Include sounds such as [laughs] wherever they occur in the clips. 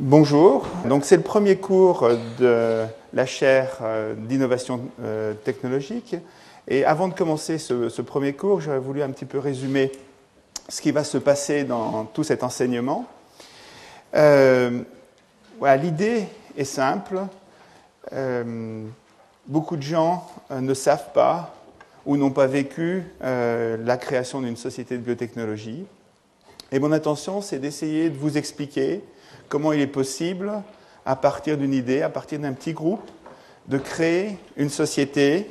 Bonjour, donc c'est le premier cours de la chaire euh, d'innovation euh, technologique. Et avant de commencer ce, premier cours, j'aurais voulu un petit peu résumer ce qui va se passer dans tout cet enseignement. Euh, L'idée est simple. beaucoup de gens ne savent pas ou n'ont pas vécu la création d'une société de biotechnologie. Et mon intention, c'est d'essayer de vous expliquer comment il est possible, à partir d'une idée, à partir d'un petit groupe, de créer une société.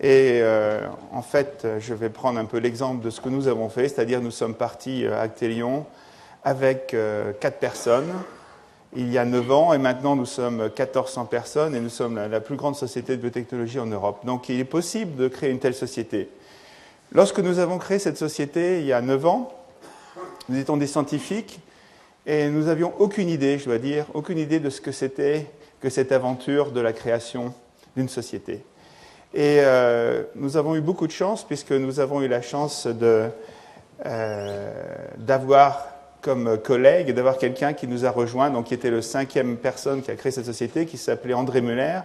Et euh, en fait, je vais prendre un peu l'exemple de ce que nous avons fait, c'est-à-dire nous sommes partis euh, à Actelion avec euh, quatre personnes il y a neuf ans, et maintenant nous sommes 1400 personnes, et nous sommes la, la plus grande société de biotechnologie en Europe. Donc il est possible de créer une telle société. Lorsque nous avons créé cette société il y a neuf ans, nous étions des scientifiques et nous n'avions aucune idée, je dois dire, aucune idée de ce que c'était que cette aventure de la création d'une société. Et euh, nous avons eu beaucoup de chance puisque nous avons eu la chance euh, d'avoir comme collègue, d'avoir quelqu'un qui nous a rejoint, donc qui était le cinquième personne qui a créé cette société, qui s'appelait André Muller.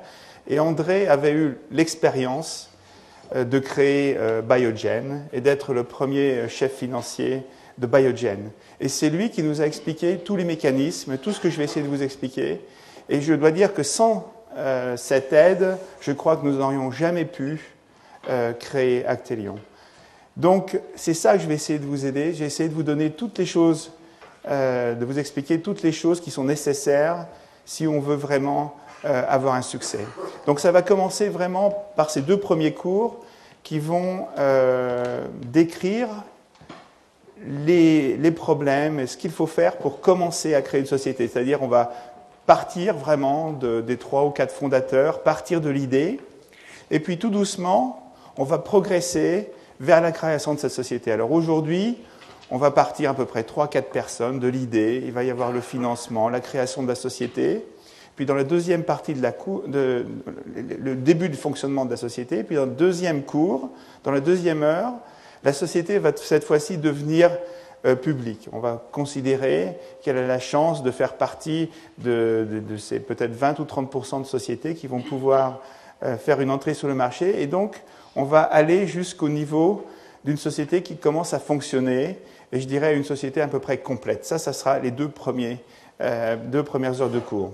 Et André avait eu l'expérience euh, de créer Biogen et d'être le premier chef financier de Biogen. Et c'est lui qui nous a expliqué tous les mécanismes, tout ce que je vais essayer de vous expliquer. Et je dois dire que sans euh, cette aide, je crois que nous n'aurions jamais pu euh, créer Actelion. Donc c'est ça que je vais essayer de vous aider. J'ai essayé de vous donner toutes les choses, euh, de vous expliquer toutes les choses qui sont nécessaires si on veut vraiment avoir un succès. Donc ça va commencer vraiment par ces deux premiers cours qui vont décrire les, les problèmes et ce qu'il faut faire pour commencer à créer une société. C'est-à-dire, on va partir vraiment de, des trois ou quatre fondateurs, partir de l'idée, et puis tout doucement, on va progresser vers la création de cette société. Alors aujourd'hui, on va partir à peu près 3-4 personnes de l'idée, il va y avoir le financement, la création de la société, puis dans la deuxième partie de la de, le début du fonctionnement de la société, puis dans le deuxième cours, dans la deuxième heure, la société va cette fois-ci devenir euh, publique. On va considérer qu'elle a la chance de faire partie de, ces peut-être 20 ou 30% de sociétés qui vont pouvoir euh, faire une entrée sur le marché. Et donc, on va aller jusqu'au niveau d'une société qui commence à fonctionner, et je dirais une société à peu près complète. Ça, ça sera les deux, premiers, euh, deux premières heures de cours.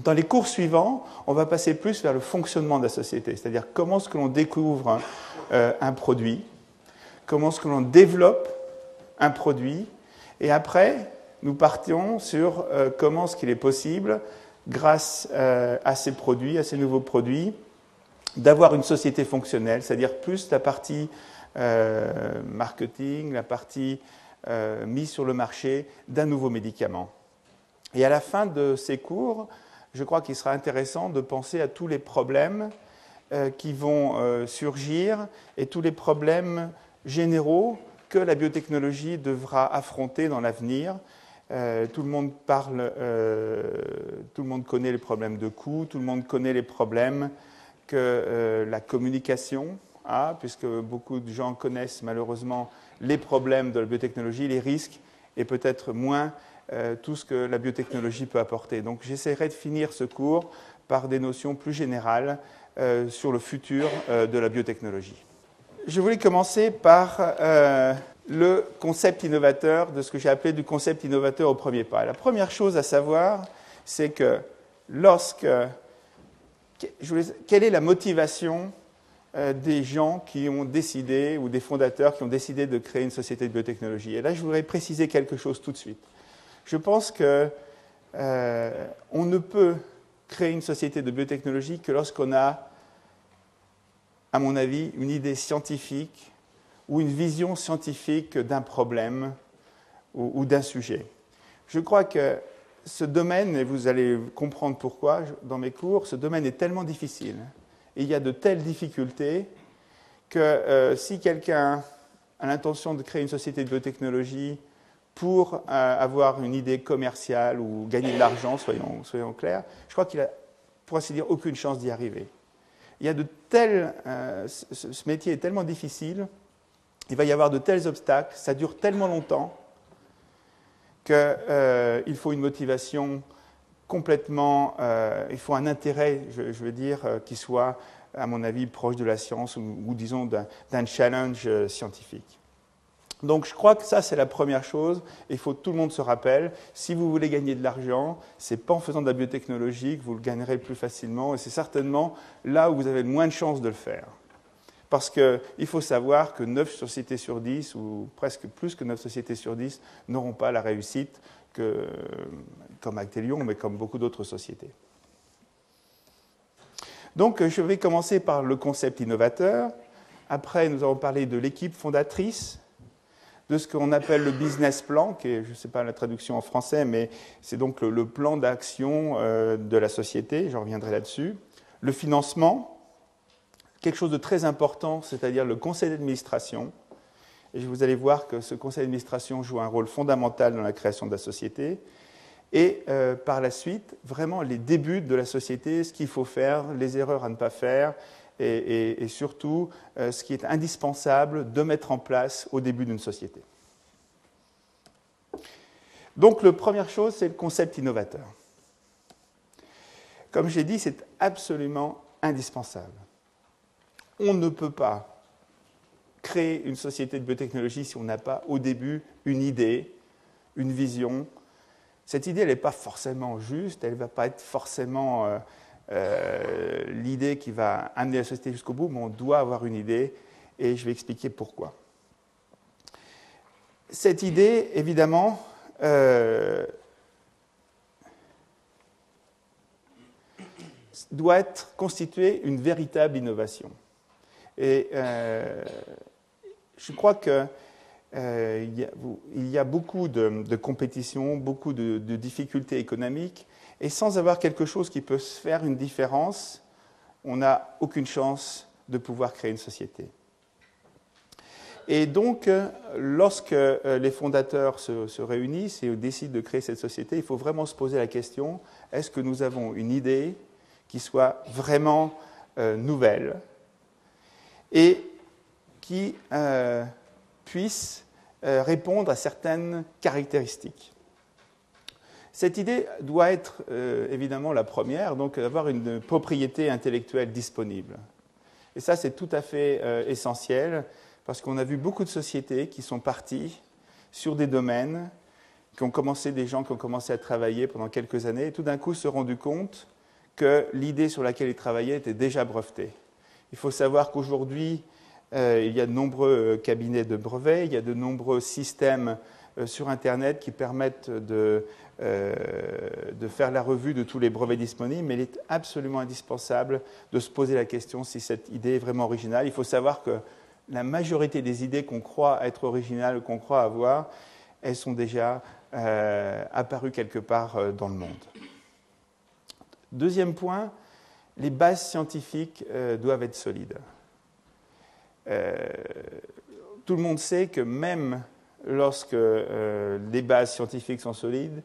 Dans les cours suivants, on va passer plus vers le fonctionnement de la société, c'est-à-dire comment est-ce que l'on découvre un produit, comment est-ce que l'on développe un produit, et après, nous partions sur euh, comment est-ce qu'il est possible, grâce euh, à ces produits, à ces nouveaux produits, d'avoir une société fonctionnelle, c'est-à-dire plus la partie euh, marketing, la partie mise sur le marché d'un nouveau médicament. Et à la fin de ces cours, je crois qu'il sera intéressant de penser à tous les problèmes qui vont surgir et tous les problèmes généraux que la biotechnologie devra affronter dans l'avenir. Euh, tout le monde parle, euh, tout le monde connaît les problèmes de coût, tout le monde connaît les problèmes que euh, la communication a, puisque beaucoup de gens connaissent malheureusement les problèmes de la biotechnologie, les risques, et peut-être moins tout ce que la biotechnologie peut apporter. Donc j'essaierai de finir ce cours par des notions plus générales sur le futur de la biotechnologie je voulais commencer par euh, le concept innovateur, de ce que j'ai appelé du concept innovateur au premier pas. La première chose à savoir, c'est que lorsque. quelle est la motivation euh, des gens qui ont décidé, ou des fondateurs qui ont décidé de créer une société de biotechnologie? Et là, je voudrais préciser quelque chose tout de suite. Je pense qu'on euh, ne peut créer une société de biotechnologie que lorsqu'on a à mon avis, une idée scientifique ou une vision scientifique d'un problème ou, d'un sujet. Je crois que ce domaine, et vous allez comprendre pourquoi dans mes cours, ce domaine est tellement difficile, et il y a de telles difficultés que euh, si quelqu'un a l'intention de créer une société de biotechnologie pour euh, avoir une idée commerciale ou gagner de l'argent, soyons, clairs, je crois qu'il a, pour ainsi dire, aucune chance d'y arriver il y a de tels, euh, ce métier est tellement difficile, il va y avoir de tels obstacles, ça dure tellement longtemps, qu'il faut une motivation complètement, il faut un intérêt, je, veux dire, qui soit, à mon avis, proche de la science ou disons d'un challenge scientifique. Donc je crois que ça, c'est la première chose. Il faut que tout le monde se rappelle, si vous voulez gagner de l'argent, ce n'est pas en faisant de la biotechnologie que vous le gagnerez plus facilement, et c'est certainement là où vous avez le moins de chances de le faire. Parce qu'il faut savoir que 9 sociétés sur 10, ou presque plus que 9 sociétés sur 10, n'auront pas la réussite que, comme Actelion, mais comme beaucoup d'autres sociétés. Donc je vais commencer par le concept innovateur. Après, nous allons parler de l'équipe fondatrice, de ce qu'on appelle le business plan, qui est, je ne sais pas la traduction en français, mais c'est donc le, plan d'action euh, de la société, j'en reviendrai là-dessus. Le financement, quelque chose de très important, c'est-à-dire le conseil d'administration. Et vous allez voir que ce conseil d'administration joue un rôle fondamental dans la création de la société. Et euh, par la suite, vraiment les débuts de la société, ce qu'il faut faire, les erreurs à ne pas faire, et, surtout euh, ce qui est indispensable de mettre en place au début d'une société. Donc, la première chose, c'est le concept innovateur. Comme j'ai dit, c'est absolument indispensable. On ne peut pas créer une société de biotechnologie si on n'a pas au début une idée, une vision. Cette idée, elle n'est pas forcément juste, elle ne va pas être forcément euh, euh, l'idée qui va amener la société jusqu'au bout, mais on doit avoir une idée et je vais expliquer pourquoi. Cette idée, évidemment, euh, doit être constituée une véritable innovation. Et euh, je crois qu'il y, a beaucoup de, de compétitions, beaucoup de, difficultés économiques, et sans avoir quelque chose qui peut faire une différence, on n'a aucune chance de pouvoir créer une société. Et donc, lorsque euh, les fondateurs se, réunissent et décident de créer cette société, il faut vraiment se poser la question, est-ce que nous avons une idée qui soit vraiment euh, nouvelle et qui euh, puisse répondre à certaines caractéristiques cette idée doit être euh, évidemment la première, donc d'avoir une propriété intellectuelle disponible. Et ça, c'est tout à fait euh, essentiel, parce qu'on a vu beaucoup de sociétés qui sont parties sur des domaines, qui ont commencé, des gens qui ont commencé à travailler pendant quelques années, et tout d'un coup se sont rendus compte que l'idée sur laquelle ils travaillaient était déjà brevetée. Il faut savoir qu'aujourd'hui, euh, il y a de nombreux cabinets de brevets, il y a de nombreux systèmes sur Internet qui permettent de euh, faire la revue de tous les brevets disponibles, mais il est absolument indispensable de se poser la question si cette idée est vraiment originale. Il faut savoir que la majorité des idées qu'on croit être originales, qu'on croit avoir, elles sont déjà euh, apparues quelque part euh, dans le monde. Deuxième point, les bases scientifiques doivent être solides. Tout le monde sait que même lorsque les bases scientifiques sont solides,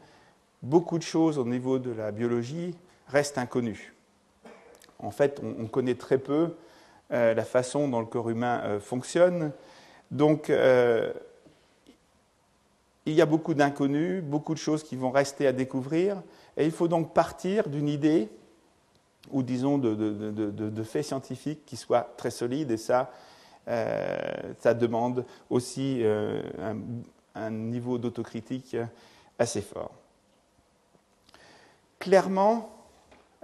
beaucoup de choses au niveau de la biologie restent inconnues. En fait, on, connaît très peu euh, la façon dont le corps humain euh, fonctionne. Donc, euh, il y a beaucoup d'inconnus, beaucoup de choses qui vont rester à découvrir, et il faut donc partir d'une idée, ou disons de, faits scientifiques qui soient très solides, et ça, ça demande aussi un niveau d'autocritique assez fort. Clairement,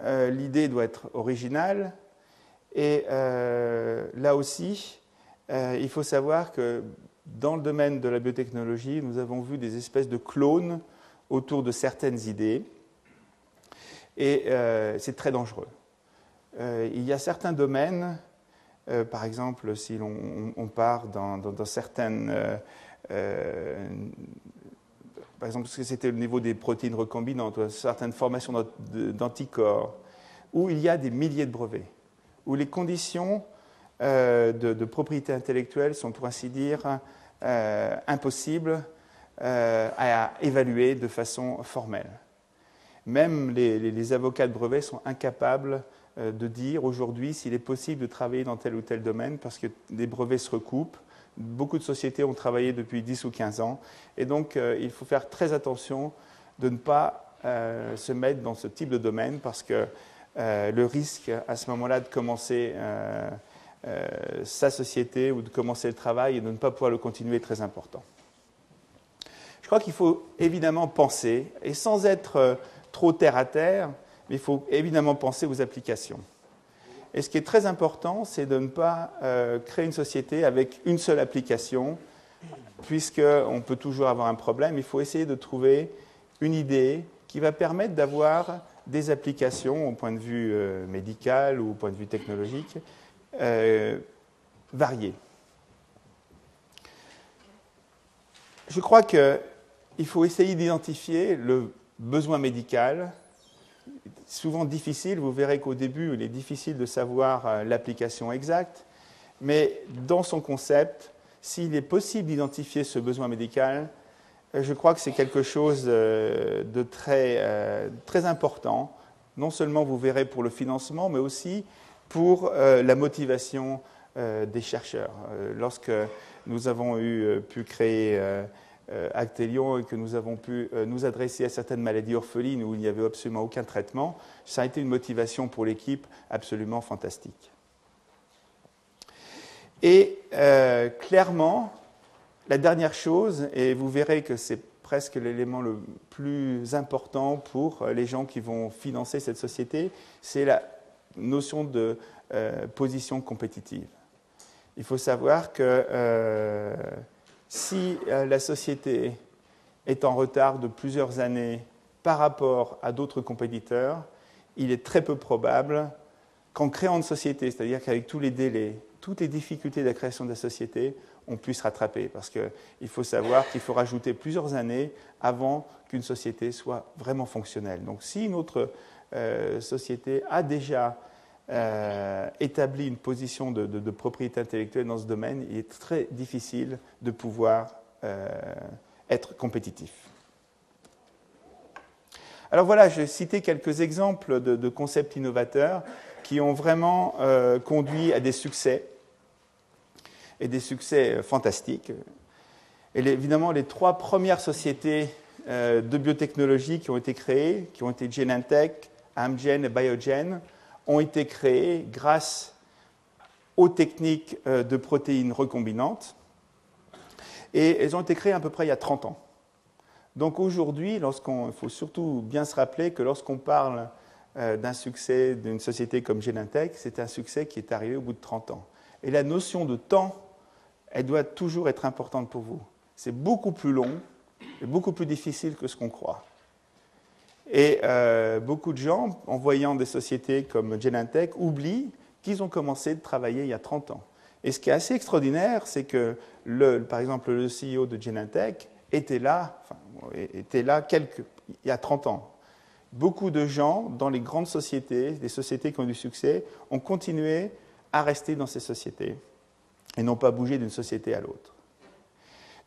euh, l'idée doit être originale. Et euh, là aussi, euh, il faut savoir que dans le domaine de la biotechnologie, nous avons vu des espèces de clones autour de certaines idées. Et c'est très dangereux. il y a certains domaines, par exemple, si on, part dans, certaines par exemple, parce que c'était le niveau des protéines recombinantes, certaines formations d'anticorps, où il y a des milliers de brevets, où les conditions euh, de, propriété intellectuelle sont, pour ainsi dire, euh, impossibles euh, à évaluer de façon formelle. Même les, avocats de brevets sont incapables de dire aujourd'hui s'il est possible de travailler dans tel ou tel domaine parce que les brevets se recoupent beaucoup de sociétés ont travaillé depuis 10 ou 15 ans. Et donc, il faut faire très attention de ne pas se mettre dans ce type de domaine parce que le risque à ce moment-là de commencer sa société ou de commencer le travail et de ne pas pouvoir le continuer est très important. Je crois qu'il faut évidemment penser, et sans être trop terre à terre, mais il faut évidemment penser aux applications. Et ce qui est très important, c'est de ne pas euh, créer une société avec une seule application, puisqu'on peut toujours avoir un problème. Il faut essayer de trouver une idée qui va permettre d'avoir des applications au point de vue euh, médical ou au point de vue technologique euh, variées. Je crois qu'il faut essayer d'identifier le besoin médical, souvent difficile. Vous verrez qu'au début, il est difficile de savoir euh, l'application exacte, mais dans son concept, s'il est possible d'identifier ce besoin médical, euh, je crois que c'est quelque chose euh, de très, très important. Non seulement vous verrez pour le financement, mais aussi pour la motivation des chercheurs. Lorsque nous avons eu, pu créer Actelion et que nous avons pu euh, nous adresser à certaines maladies orphelines où il n'y avait absolument aucun traitement, ça a été une motivation pour l'équipe absolument fantastique. Et euh, clairement, la dernière chose, et vous verrez que c'est presque l'élément le plus important pour les gens qui vont financer cette société, c'est la notion de position compétitive. Il faut savoir que si euh, la société est en retard de plusieurs années par rapport à d'autres compétiteurs, il est très peu probable qu'en créant une société, c'est-à-dire qu'avec tous les délais, toutes les difficultés de la création de la société, on puisse rattraper. Parce qu'il faut savoir qu'il faut rajouter plusieurs années avant qu'une société soit vraiment fonctionnelle. Donc si une autre euh, société a déjà euh, établit une position de, propriété intellectuelle dans ce domaine, il est très difficile de pouvoir euh, être compétitif. Alors voilà, j'ai cité quelques exemples de, concepts innovateurs qui ont vraiment euh, conduit à des succès, et des succès fantastiques. Et évidemment, les trois premières sociétés de biotechnologie qui ont été créées, qui ont été Genentech, Amgen et Biogen, ont été créées grâce aux techniques euh, de protéines recombinantes. Et elles ont été créées à peu près il y a 30 ans. Donc aujourd'hui, il faut surtout bien se rappeler que lorsqu'on parle euh, d'un succès d'une société comme Genentech, c'est un succès qui est arrivé au bout de 30 ans. Et la notion de temps, elle doit toujours être importante pour vous. C'est beaucoup plus long et beaucoup plus difficile que ce qu'on croit. Et euh, beaucoup de gens, en voyant des sociétés comme Genentech, oublient qu'ils ont commencé de travailler il y a 30 ans. Et ce qui est assez extraordinaire, c'est que, le, par exemple, le CEO de Genentech était là, était là quelques, il y a 30 ans. Beaucoup de gens dans les grandes sociétés, des sociétés qui ont du succès, ont continué à rester dans ces sociétés et n'ont pas bougé d'une société à l'autre.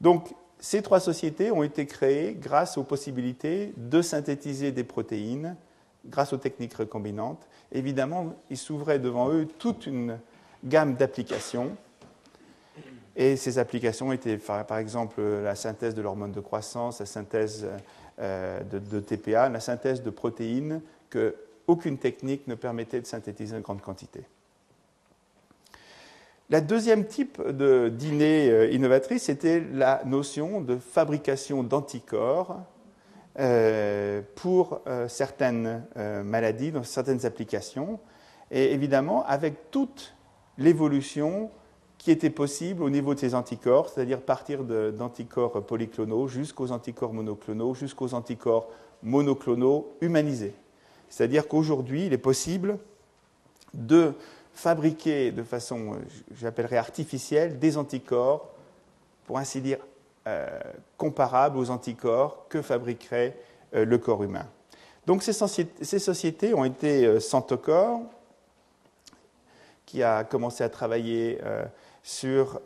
Donc, ces trois sociétés ont été créées grâce aux possibilités de synthétiser des protéines, grâce aux techniques recombinantes. Évidemment, il s'ouvrait devant eux toute une gamme d'applications. Et ces applications étaient, par exemple, la synthèse de l'hormone de croissance, la synthèse euh, de, TPA, la synthèse de protéines que aucune technique ne permettait de synthétiser en grande quantité. La deuxième type de dîner euh, innovatrice, c'était la notion de fabrication d'anticorps euh, pour euh, certaines maladies, dans certaines applications, et évidemment avec toute l'évolution qui était possible au niveau de ces anticorps, c'est-à-dire partir d'anticorps polyclonaux jusqu'aux anticorps monoclonaux, jusqu'aux anticorps monoclonaux humanisés. C'est-à-dire qu'aujourd'hui, il est possible de fabriquer de façon, euh, j'appellerais artificielle, des anticorps, pour ainsi dire, euh, comparables aux anticorps que fabriquerait euh, le corps humain. Donc ces, sociétés ont été Santocor, qui a commencé à travailler sur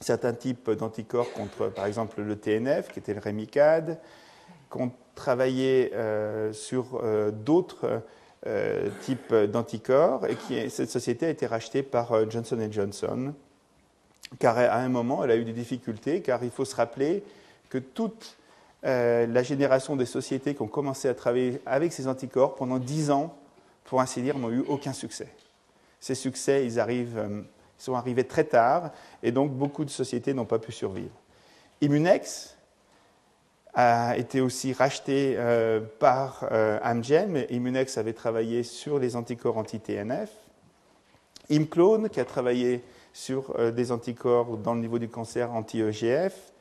certains types d'anticorps contre, par exemple, le TNF, qui était le Remicade, qui ont travaillé sur d'autres euh, type d'anticorps et qui cette société a été rachetée par euh, Johnson Johnson car à un moment, elle a eu des difficultés, car il faut se rappeler que toute euh, la génération des sociétés qui ont commencé à travailler avec ces anticorps pendant dix ans, pour ainsi dire, n'ont eu aucun succès. Ces succès, ils, arrivent, euh, ils sont arrivés très tard, et donc beaucoup de sociétés n'ont pas pu survivre. Immunex a été aussi racheté euh, par Amgen, mais Immunex avait travaillé sur les anticorps anti-TNF. Imclone, qui a travaillé sur des anticorps dans le niveau du cancer anti-EGF.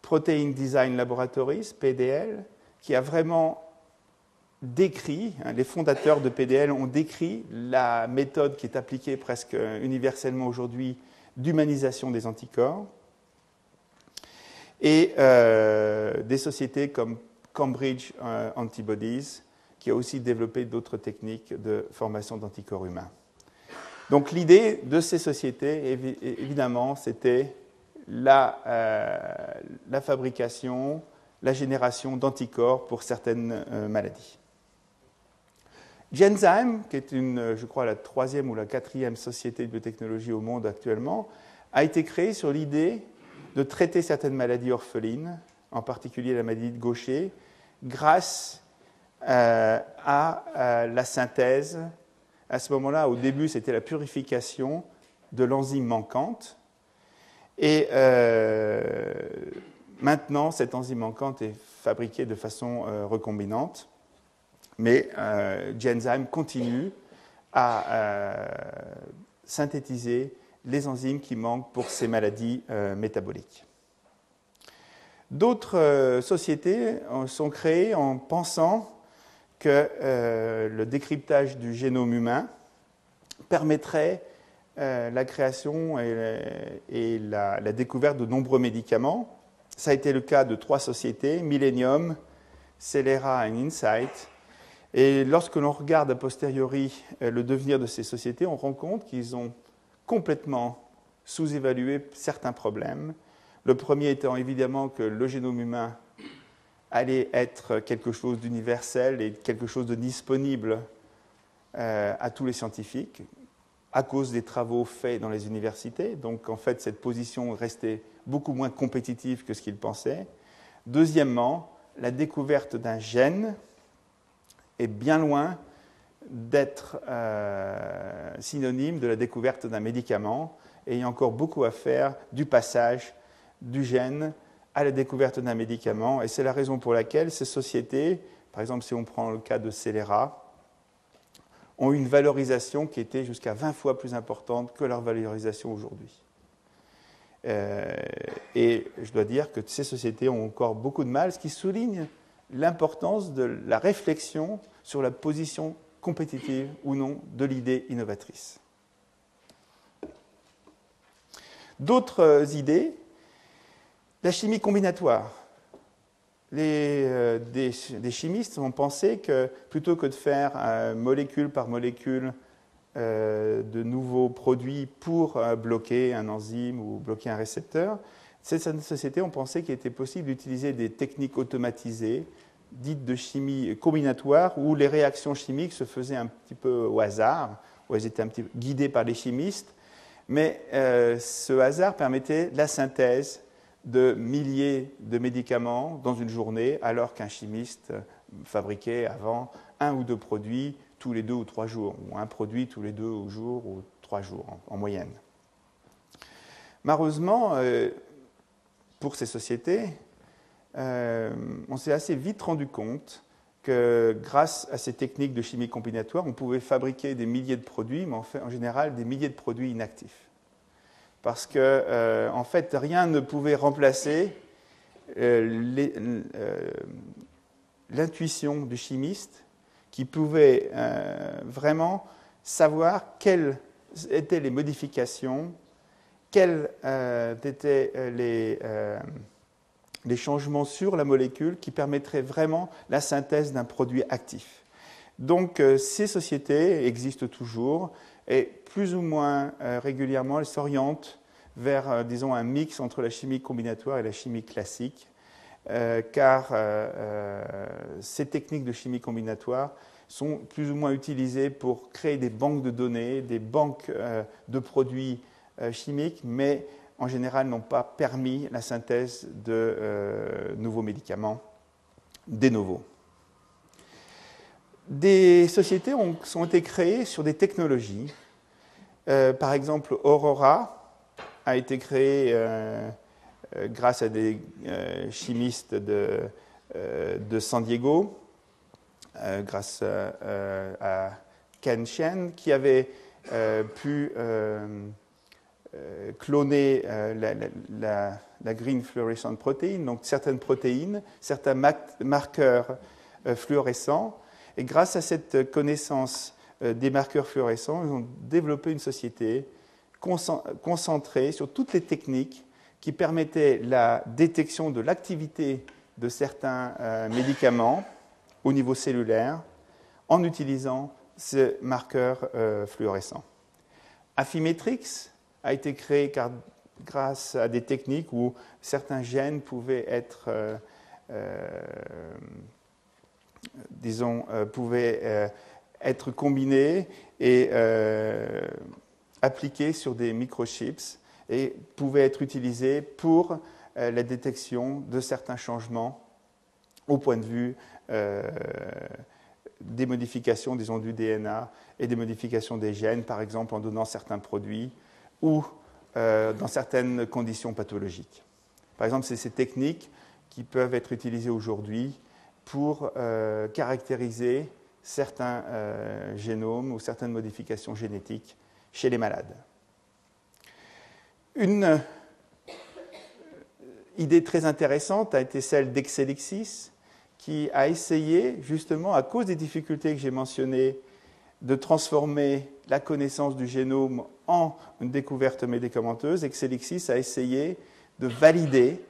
Protein Design Laboratories, PDL, qui a vraiment décrit, hein, les fondateurs de PDL ont décrit la méthode qui est appliquée presque universellement aujourd'hui d'humanisation des anticorps, et euh, des sociétés comme Cambridge euh, Antibodies, qui a aussi développé d'autres techniques de formation d'anticorps humains. Donc l'idée de ces sociétés, évidemment, c'était la, euh, la fabrication, la génération d'anticorps pour certaines maladies. Genzyme, qui est une, je crois, la troisième ou la quatrième société de biotechnologie au monde actuellement, a été créée sur l'idée de traiter certaines maladies orphelines, en particulier la maladie de Gaucher, grâce euh, à la synthèse. À ce moment-là, au début, c'était la purification de l'enzyme manquante, et euh, maintenant, cette enzyme manquante est fabriquée de façon euh, recombinante, mais euh, Genzyme continue à synthétiser les enzymes qui manquent pour ces maladies métaboliques. D'autres sociétés sont créées en pensant que le décryptage du génome humain permettrait euh, la création et, la, découverte de nombreux médicaments. Ça a été le cas de trois sociétés, Millennium, Celera et Insight. Et lorsque l'on regarde a posteriori euh, le devenir de ces sociétés, on rend compte qu'ils ont complètement sous-évalué certains problèmes. Le premier étant évidemment que le génome humain allait être quelque chose d'universel et quelque chose de disponible euh, à tous les scientifiques, à cause des travaux faits dans les universités. Donc en fait, cette position restait beaucoup moins compétitive que ce qu'ils pensaient. Deuxièmement, la découverte d'un gène est bien loin d'être euh, synonyme de la découverte d'un médicament et il y a encore beaucoup à faire du passage du gène à la découverte d'un médicament. Et c'est la raison pour laquelle ces sociétés, par exemple si on prend le cas de Celera, ont une valorisation qui était jusqu'à 20 fois plus importante que leur valorisation aujourd'hui. Euh, et je dois dire que ces sociétés ont encore beaucoup de mal, ce qui souligne l'importance de la réflexion sur la position compétitive ou non de l'idée innovatrice. D'autres idées, la chimie combinatoire les, euh, des, chimistes ont pensé que plutôt que de faire euh, molécule par molécule euh, de nouveaux produits pour bloquer un enzyme ou bloquer un récepteur, cette société ont pensé qu'il était possible d'utiliser des techniques automatisées dites de chimie combinatoire où les réactions chimiques se faisaient un petit peu au hasard, où elles étaient un petit peu guidées par les chimistes, mais ce hasard permettait la synthèse de milliers de médicaments dans une journée, alors qu'un chimiste fabriquait avant un ou deux produits tous les deux ou trois jours, ou un produit tous les deux jours ou trois jours en, moyenne. Malheureusement, euh, pour ces sociétés, euh, on s'est assez vite rendu compte que grâce à ces techniques de chimie combinatoire, on pouvait fabriquer des milliers de produits, mais en, général des milliers de produits inactifs. Parce que euh, en fait rien ne pouvait remplacer euh, l'intuition du chimiste qui pouvait vraiment savoir quelles étaient les modifications, quels étaient les, les changements sur la molécule qui permettraient vraiment la synthèse d'un produit actif. Donc ces sociétés existent toujours et plus ou moins euh, régulièrement, elles s'orientent vers, euh, disons, un mix entre la chimie combinatoire et la chimie classique, euh, car ces techniques de chimie combinatoire sont plus ou moins utilisées pour créer des banques de données, des banques de produits chimiques, mais en général n'ont pas permis la synthèse de nouveaux médicaments, des nouveaux. Des sociétés ont, été créées sur des technologies. par exemple, Aurora a été créée grâce à des chimistes de, de San Diego euh, grâce euh, à Ken Shen, qui avait euh, cloner la, green fluorescent protein, donc certaines protéines, certains marqueurs fluorescents. Et grâce à cette connaissance des marqueurs fluorescents, ils ont développé une société concentrée sur toutes les techniques qui permettaient la détection de l'activité de certains médicaments au niveau cellulaire en utilisant ce marqueur euh, fluorescent. Affymetrix a été créé grâce à des techniques où certains gènes pouvaient être, euh, euh, disons, pouvaient être combinés et appliqués sur des microchips et pouvaient être utilisés pour la détection de certains changements au point de vue euh, des modifications, disons, du DNA et des modifications des gènes, par exemple en donnant certains produits ou euh, dans certaines conditions pathologiques. Par exemple, c'est ces techniques qui peuvent être utilisées aujourd'hui pour euh, caractériser certains génomes ou certaines modifications génétiques chez les malades. Une idée très intéressante a été celle d'Exelixis, qui a essayé, justement, à cause des difficultés que j'ai mentionnées, de transformer la connaissance du génome en une découverte médicamenteuse, Exelixis a essayé de valider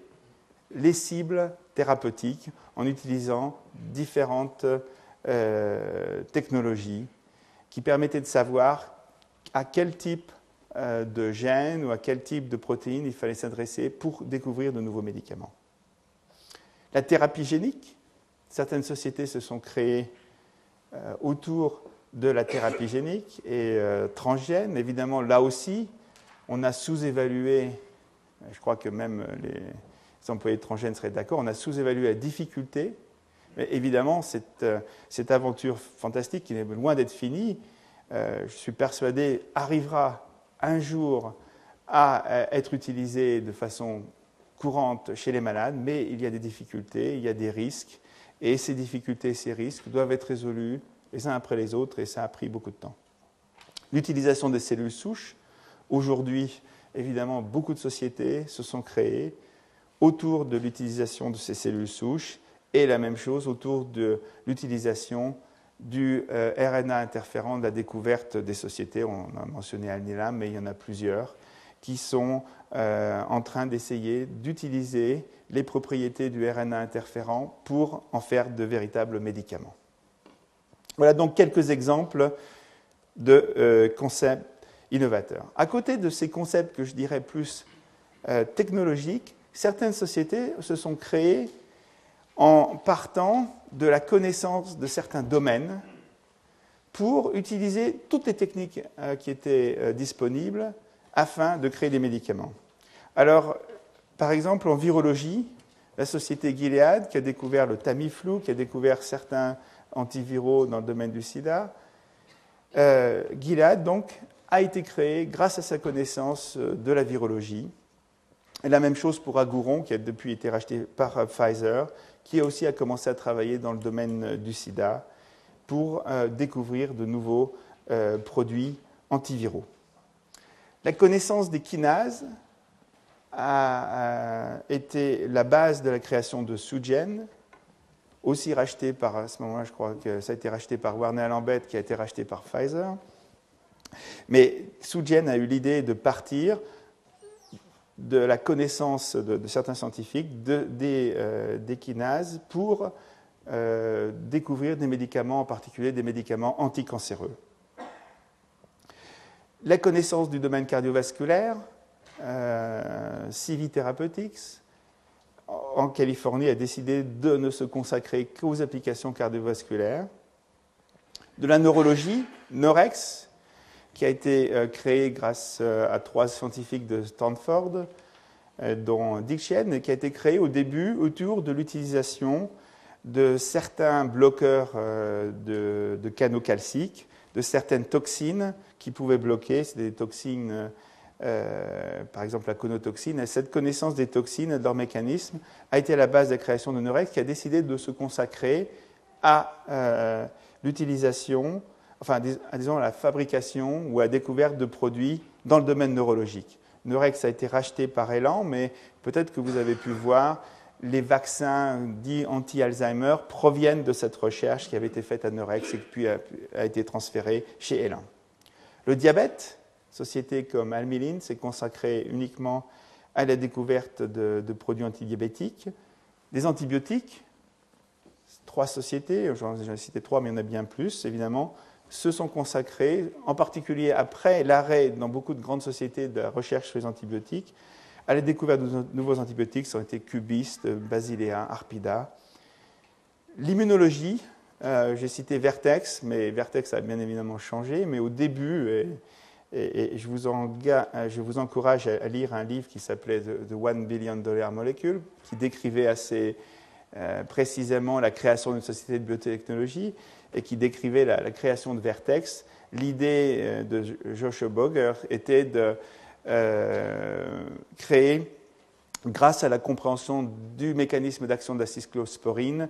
les cibles thérapeutiques en utilisant différentes euh, technologies qui permettaient de savoir à quel type euh, de gène ou à quel type de protéines il fallait s'adresser pour découvrir de nouveaux médicaments. La thérapie génique, certaines sociétés se sont créées euh, autour de la thérapie génique et euh, transgène. Évidemment, là aussi, on a sous-évalué, euh, je crois que même les, employés de seraient d'accord, on a sous-évalué la difficulté. Mais évidemment, cette, cette aventure fantastique qui est loin d'être finie, je suis persuadé, arrivera un jour à être utilisée de façon courante chez les malades, mais il y a des difficultés, il y a des risques, et ces difficultés, ces risques doivent être résolus les uns après les autres, et ça a pris beaucoup de temps. L'utilisation des cellules souches, aujourd'hui, évidemment, beaucoup de sociétés se sont créées autour de l'utilisation de ces cellules souches, et la même chose autour de l'utilisation du euh, RNA interférent de la découverte des sociétés. On a mentionné Alnilam, mais il y en a plusieurs qui sont euh, en train d'essayer d'utiliser les propriétés du RNA interférent pour en faire de véritables médicaments. Voilà donc quelques exemples de euh, concepts innovateurs. À côté de ces concepts que je dirais plus euh, technologiques, certaines sociétés se sont créées en partant de la connaissance de certains domaines pour utiliser toutes les techniques qui étaient disponibles afin de créer des médicaments. Alors, par exemple, en virologie, la société Gilead, qui a découvert le Tamiflu, qui a découvert certains antiviraux dans le domaine du sida, euh, Gilead, donc, a été créé grâce à sa connaissance euh, de la virologie. La même chose pour Agouron, qui a depuis été racheté par euh, Pfizer, qui aussi a commencé à travailler dans le domaine du sida pour découvrir de nouveaux produits antiviraux. La connaissance des kinases a, été la base de la création de Sugen, aussi racheté par, à ce moment-là, je crois que ça a été racheté par Warner Lambeth, qui a été racheté par Pfizer. Mais Sugen a eu l'idée de partir de la connaissance de, certains scientifiques des, euh, des, kinases pour euh, découvrir des médicaments, en particulier des médicaments anticancéreux la connaissance du domaine cardiovasculaire, euh, CV Therapeutics, en Californie, a décidé de ne se consacrer qu'aux applications cardiovasculaires. De la neurologie, Norex, qui a été créé grâce à trois scientifiques de Stanford, dont Dick Chen, qui a été créé au début autour de l'utilisation de certains bloqueurs de, de canaux calciques, de certaines toxines qui pouvaient bloquer, c'est des toxines euh, par exemple la conotoxine, et cette connaissance des toxines et de leur mécanisme a été à la base de la création de Norex qui a décidé de se consacrer à euh, l'utilisation, enfin disons à la fabrication ou à la découverte de produits dans le domaine neurologique. Neurex a été racheté par Elan, mais peut-être que vous avez pu voir, les vaccins dits anti-Alzheimer proviennent de cette recherche qui avait été faite à Neurex et qui puis a été transférée chez Elan. Le diabète, société comme Almilin s'est consacrée uniquement à la découverte de, produits antidiabétiques. Des antibiotiques, trois sociétés, j'en ai cité trois, mais il y en a bien plus, évidemment, se sont consacrées, en particulier après l'arrêt dans beaucoup de grandes sociétés de la recherche sur les antibiotiques, à la découverte de nouveaux antibiotiques, ça ont été Cubist, Basilea, Arpida. L'immunologie, euh, j'ai cité Vertex, mais Vertex a bien évidemment changé, mais au début, je, vous je, vous encourage à, lire un livre qui s'appelait The, One Billion Dollar Molecule, qui décrivait assez euh, précisément la création d'une société de biotechnologie et qui décrivait la, création de Vertex. L'idée euh, de Joshua Boger était de euh, créer, grâce à la compréhension du mécanisme d'action de la cyclosporine,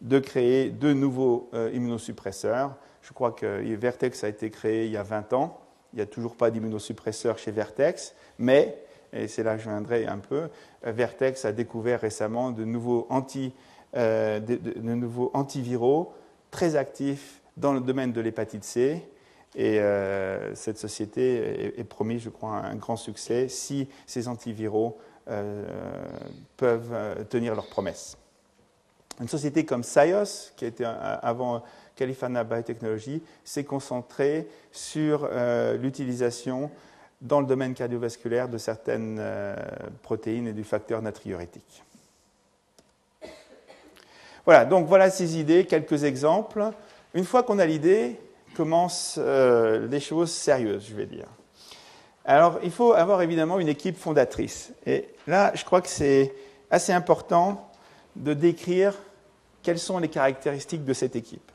de créer de nouveaux immunosuppresseurs. Je crois que Vertex a été créé il y a 20 ans il n'y a toujours pas d'immunosuppresseur chez Vertex, mais, et c'est là que je viendrai un peu, Vertex a découvert récemment de nouveaux, anti, euh, de, nouveaux antiviraux très actifs dans le domaine de l'hépatite C. Et euh, cette société est, promise, je crois, un grand succès si ces antiviraux euh, peuvent tenir leurs promesses. Une société comme Sios, qui était avant Califana Biotechnology s'est concentré sur euh, l'utilisation dans le domaine cardiovasculaire de certaines euh, protéines et du facteur natriurétique. Voilà, donc voilà ces idées, quelques exemples. Une fois qu'on a l'idée, commencent euh, les choses sérieuses, je vais dire. Alors, il faut avoir évidemment une équipe fondatrice. Et là, je crois que c'est assez important de décrire quelles sont les caractéristiques de cette équipe.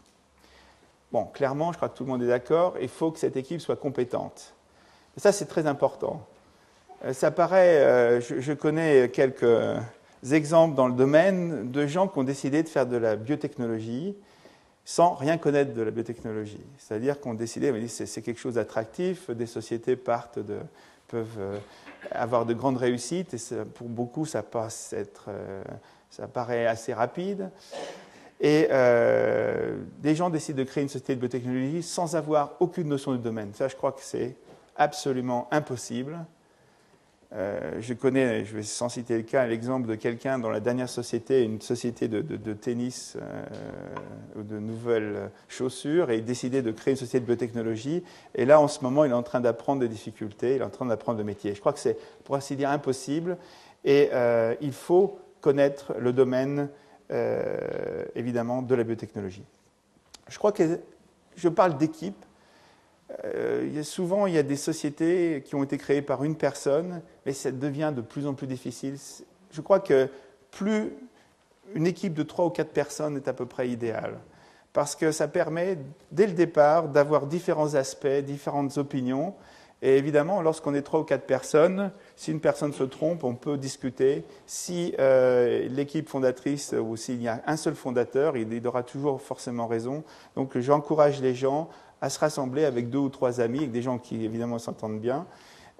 Bon, clairement, je crois que tout le monde est d'accord, il faut que cette équipe soit compétente. Ça, c'est très important. Euh, ça paraît, euh, je, connais quelques exemples dans le domaine de gens qui ont décidé de faire de la biotechnologie sans rien connaître de la biotechnologie. C'est-à-dire qu'on décidé, c'est, c'est quelque chose d'attractif, des sociétés peuvent euh, avoir de grandes réussites, et pour beaucoup, ça paraît assez rapide. Et euh, des gens décident de créer une société de biotechnologie sans avoir aucune notion du domaine. Ça, je crois que c'est absolument impossible. Euh, je connais, je vais sans citer le cas, l'exemple de quelqu'un dans la dernière société, une société de, tennis euh, ou de nouvelles chaussures, et il décidait de créer une société de biotechnologie. Et là, en ce moment, il est en train d'apprendre des difficultés, il est en train d'apprendre le métier. Je crois que c'est, pour ainsi dire, impossible. Et il faut connaître le domaine euh, évidemment, de la biotechnologie. Je crois que je parle d'équipe. Euh, souvent, il y a des sociétés qui ont été créées par une personne, mais ça devient de plus en plus difficile. Je crois que plus une équipe de trois ou quatre personnes est à peu près idéale, parce que ça permet, dès le départ, d'avoir différents aspects, différentes opinions, et évidemment, lorsqu'on est trois ou quatre personnes, si une personne se trompe, on peut discuter. Si euh, l'équipe fondatrice ou s'il y a un seul fondateur, il, aura toujours forcément raison. Donc j'encourage les gens à se rassembler avec deux ou trois amis, avec des gens qui évidemment s'entendent bien,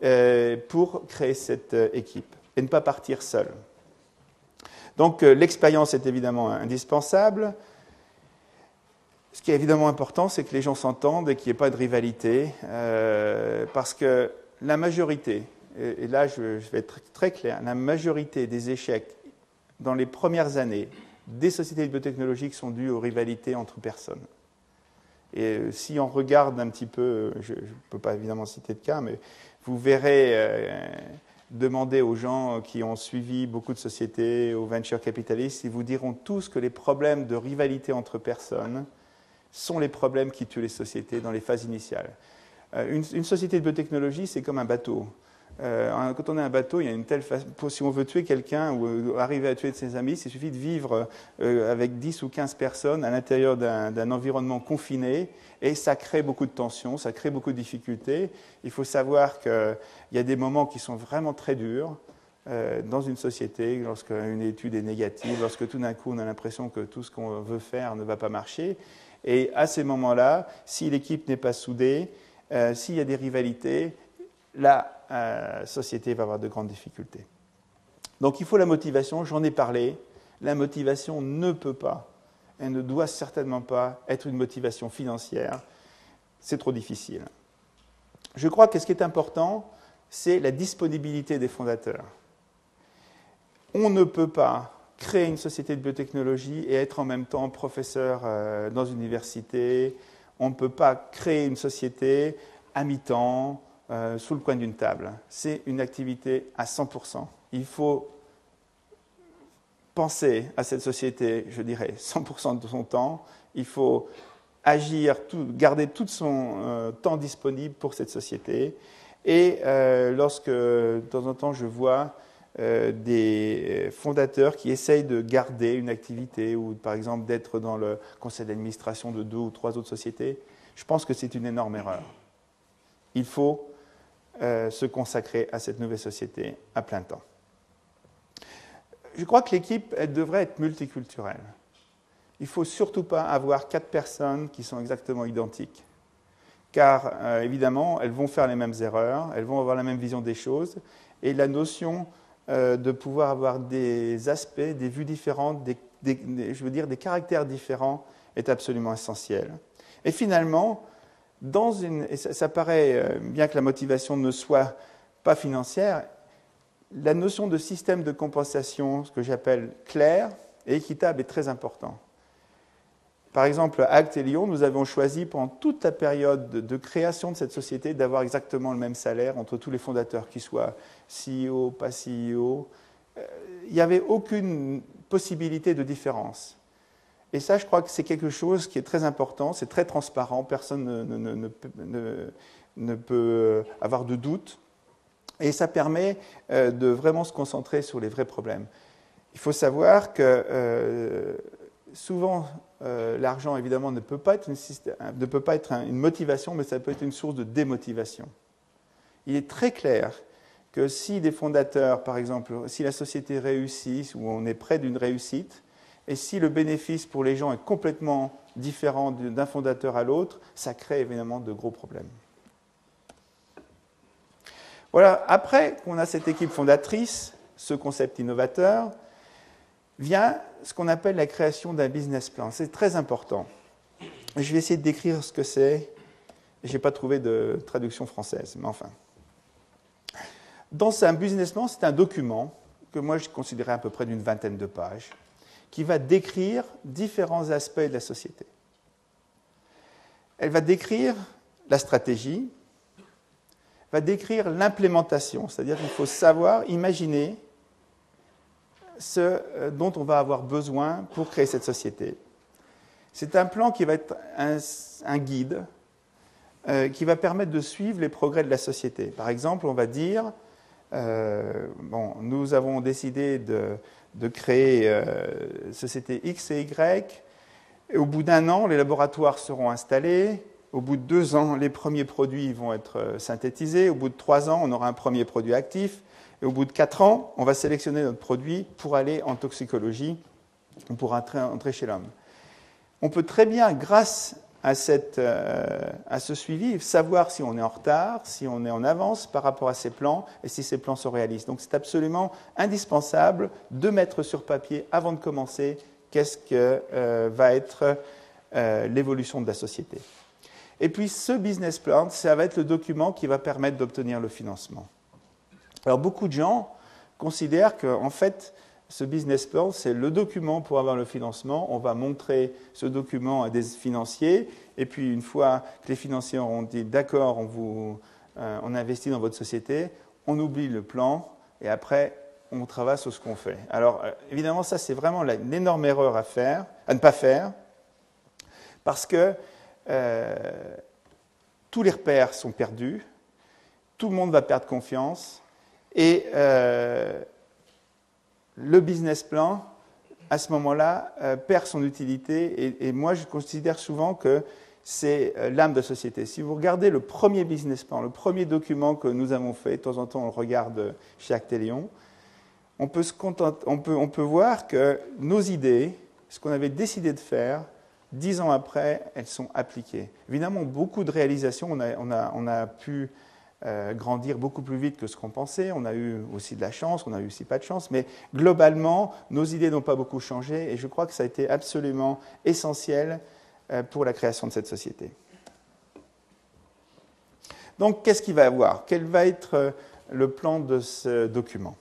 euh, pour créer cette euh, équipe et ne pas partir seul. Donc l'expérience est évidemment indispensable. Ce qui est évidemment important, c'est que les gens s'entendent et qu'il n'y ait pas de rivalité, euh, parce que la majorité, et, là je, vais être très clair, la majorité des échecs dans les premières années des sociétés biotechnologiques sont dus aux rivalités entre personnes. Et euh, si on regarde un petit peu, je ne peux pas évidemment citer de cas, mais vous verrez, euh, demander aux gens qui ont suivi beaucoup de sociétés, aux venture capitalistes, ils vous diront tous que les problèmes de rivalité entre personnes sont les problèmes qui tuent les sociétés dans les phases initiales. une, une, société de biotechnologie, c'est comme un bateau. Euh, quand on est un bateau, il y a une telle façon. Si on veut tuer quelqu'un ou euh, arriver à tuer ses amis, il suffit de vivre euh, avec 10 ou 15 personnes à l'intérieur d'un environnement confiné et ça crée beaucoup de tensions, ça crée beaucoup de difficultés. Il faut savoir qu'il y a des moments qui sont vraiment très durs dans une société, lorsqu'une étude est négative, lorsque tout d'un coup on a l'impression que tout ce qu'on veut faire ne va pas marcher. Et à ces moments-là, si l'équipe n'est pas soudée, s'il y a des rivalités, la euh, société va avoir de grandes difficultés. Donc il faut la motivation, j'en ai parlé. La motivation ne peut pas, elle ne doit certainement pas être une motivation financière. C'est trop difficile. Je crois que ce qui est important, c'est la disponibilité des fondateurs. On ne peut pas créer une société de biotechnologie et être en même temps professeur euh, dans une université. On ne peut pas créer une société à mi-temps, euh, sous le coin d'une table. C'est une activité à 100%. Il faut penser à cette société, je dirais, 100% de son temps. Il faut agir, garder tout son euh, temps disponible pour cette société. Et euh, lorsque, de temps en temps, je vois des fondateurs qui essayent de garder une activité ou, par exemple, d'être dans le conseil d'administration de deux ou trois autres sociétés, je pense que c'est une énorme erreur. Il faut euh, se consacrer à cette nouvelle société à plein temps. Je crois que l'équipe devrait être multiculturelle. Il ne faut surtout pas avoir quatre personnes qui sont exactement identiques. Car euh, évidemment, elles vont faire les mêmes erreurs, elles vont avoir la même vision des choses, et la notion euh, de pouvoir avoir des aspects, des vues différentes, je veux dire des caractères différents est absolument essentielle. Et finalement, dans une, et ça, paraît, euh, bien que la motivation ne soit pas financière, la notion de système de compensation, ce que j'appelle clair et équitable, est très important. Par exemple, à Acte et Lyon, nous avons choisi pendant toute la période de, création de cette société d'avoir exactement le même salaire entre tous les fondateurs, qu'ils soient CEO, pas CEO. Euh, il n'y avait aucune possibilité de différence. Et ça, je crois que c'est quelque chose qui est très important, c'est très transparent, personne ne, peut avoir de doute. Et ça permet euh, de vraiment se concentrer sur les vrais problèmes. Il faut savoir que euh, souvent, euh, l'argent, évidemment, ne peut pas, être une, ne peut pas être une motivation, mais ça peut être une source de démotivation. Il est très clair que si des fondateurs, par exemple, si la société réussit ou on est près d'une réussite, et si le bénéfice pour les gens est complètement différent d'un fondateur à l'autre, ça crée évidemment de gros problèmes. Voilà, après qu'on a cette équipe fondatrice, ce concept innovateur, vient ce qu'on appelle la création d'un business plan. C'est très important. Je vais essayer de décrire ce que c'est. Je n'ai pas trouvé de traduction française, mais enfin. Dans un business plan, c'est un document que moi je considérais à peu près d'une vingtaine de pages, qui va décrire différents aspects de la société. Elle va décrire la stratégie, va décrire l'implémentation, c'est-à-dire qu'il faut savoir, imaginer ce euh, dont on va avoir besoin pour créer cette société. C'est un plan qui va être un, guide euh, qui va permettre de suivre les progrès de la société. Par exemple, on va dire, euh, nous avons décidé de, de créer euh, société X et Y. Et au bout d'un an, les laboratoires seront installés. Au bout de deux ans, les premiers produits vont être euh, synthétisés. Au bout de trois ans, on aura un premier produit actif. Et au bout de quatre ans, on va sélectionner notre produit pour aller en toxicologie, pour entrer chez l'homme. On peut très bien, grâce euh, à, ce suivi, savoir si on est en retard, si on est en avance par rapport à ces plans et si ces plans sont réalistes. Donc c'est absolument indispensable de mettre sur papier, avant de commencer, qu'est-ce que euh, va être euh, l'évolution de la société. Et puis ce business plan, ça va être le document qui va permettre d'obtenir le financement. Alors beaucoup de gens considèrent qu'en fait, ce business plan, c'est le document pour avoir le financement. On va montrer ce document à des financiers. Et puis, une fois que les financiers auront dit d'accord, on, euh, investit dans votre société, on oublie le plan et après, on travaille sur ce qu'on fait. Alors, euh, évidemment, ça, c'est vraiment une énorme erreur à faire, à ne pas faire, parce que euh, tous les repères sont perdus, tout le monde va perdre confiance, et le business plan, à ce moment-là, euh, perd son utilité, et, moi je considère souvent que c'est euh, l'âme de société. Si vous regardez le premier business plan, le premier document que nous avons fait, de temps en temps on le regarde chez Actelion, on peut, se on peut, on peut voir que nos idées, ce qu'on avait décidé de faire, dix ans après, elles sont appliquées. Évidemment, beaucoup de réalisations, on a, on a, on a pu euh, grandir beaucoup plus vite que ce qu'on pensait. On a eu aussi de la chance, on a eu aussi pas de chance, mais globalement, nos idées n'ont pas beaucoup changé et je crois que ça a été absolument essentiel euh, pour la création de cette société. Donc, qu'est-ce qu'il va y avoir? Quel va être euh, le plan de ce document?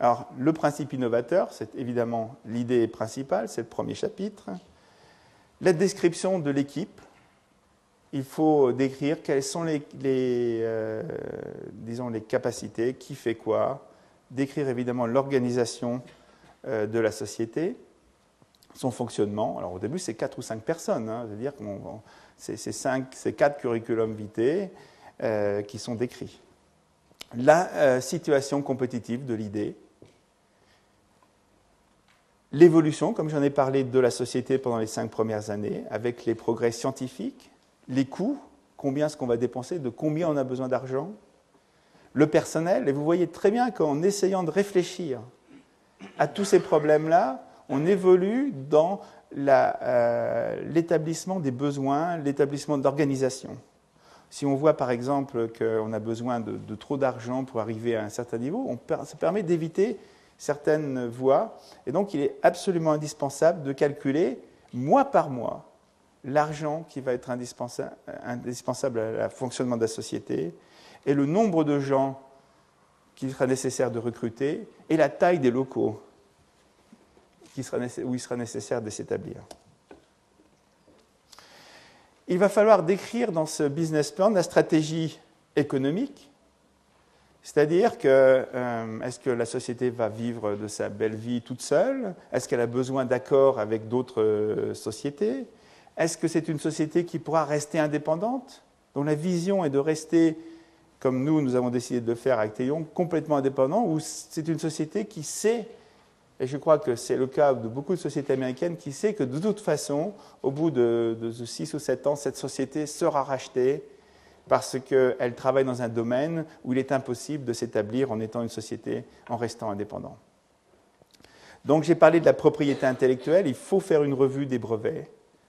Alors, le principe innovateur, c'est évidemment l'idée principale, c'est le premier chapitre. La description de l'équipe, il faut décrire quelles sont les, euh, disons, les capacités, qui fait quoi, décrire évidemment l'organisation euh, de la société, son fonctionnement. Alors au début, c'est quatre ou cinq personnes, hein, c'est-à-dire que c'est quatre curriculums vitae euh, qui sont décrits. La situation compétitive de l'idée, l'évolution, comme j'en ai parlé, de la société pendant les cinq premières années, avec les progrès scientifiques, les coûts, combien est-ce qu'on va dépenser, de combien on a besoin d'argent, le personnel, et vous voyez très bien qu'en essayant de réfléchir à tous ces problèmes-là, on évolue dans euh, l'établissement des besoins, l'établissement d'organisation. Si on voit par exemple qu'on a besoin de, trop d'argent pour arriver à un certain niveau, ça permet d'éviter certaines voies. Et donc il est absolument indispensable de calculer mois par mois l'argent qui va être indispensable, à la fonctionnement de la société, et le nombre de gens qu'il sera nécessaire de recruter, et la taille des locaux où il sera nécessaire de s'établir. Il va falloir décrire dans ce business plan la stratégie économique, c'est-à-dire que euh, est-ce que la société va vivre de sa belle vie toute seule? Est-ce qu'elle a besoin d'accords avec d'autres euh, sociétés? Est-ce que c'est une société qui pourra rester indépendante dont la vision est de rester, comme nous, nous avons décidé de le faire avec Théon, complètement indépendant, ou c'est une société qui sait, et je crois que c'est le cas de beaucoup de sociétés américaines, qui sait que de toute façon, au bout de, 6 ou 7 ans, cette société sera rachetée parce qu'elle travaille dans un domaine où il est impossible de s'établir en étant une société en restant indépendant. Donc j'ai parlé de la propriété intellectuelle, il faut faire une revue des brevets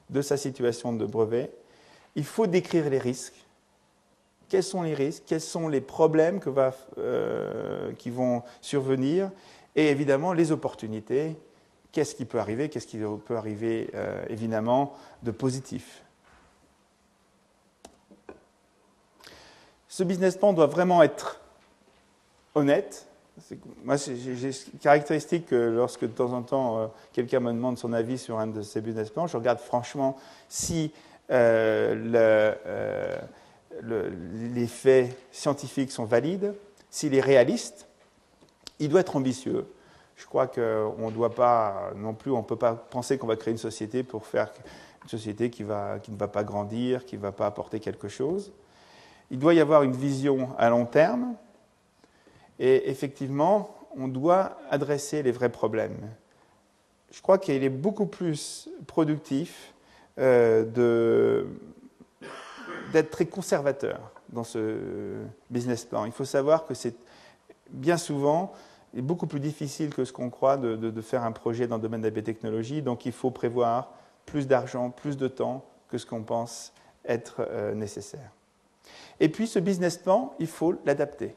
de sa situation de brevet, il faut décrire les risques. Quels sont les risques? Quels sont les problèmes euh, qui vont survenir? Et évidemment, les opportunités. Qu'est-ce qui peut arriver? Qu'est-ce qui peut arriver, euh, évidemment, de positif? Ce business plan doit vraiment être honnête, moi, j'ai caractéristique que lorsque de temps en temps euh, quelqu'un me demande son avis sur un de ces business plans, je regarde franchement si euh, euh, les faits scientifiques sont valides, s'il est réaliste. Il doit être ambitieux. Je crois qu'on ne doit pas non plus, on ne peut pas penser qu'on va créer une société pour faire une société qui ne va pas grandir, qui ne va pas apporter quelque chose. Il doit y avoir une vision à long terme et effectivement, on doit adresser les vrais problèmes. Je crois qu'il est beaucoup plus productif euh, d'être très conservateur dans ce business plan. Il faut savoir que c'est bien souvent beaucoup plus difficile que ce qu'on croit de, faire un projet dans le domaine de la biotechnologie. Donc il faut prévoir plus d'argent, plus de temps que ce qu'on pense être euh, nécessaire. Et puis ce business plan, il faut l'adapter.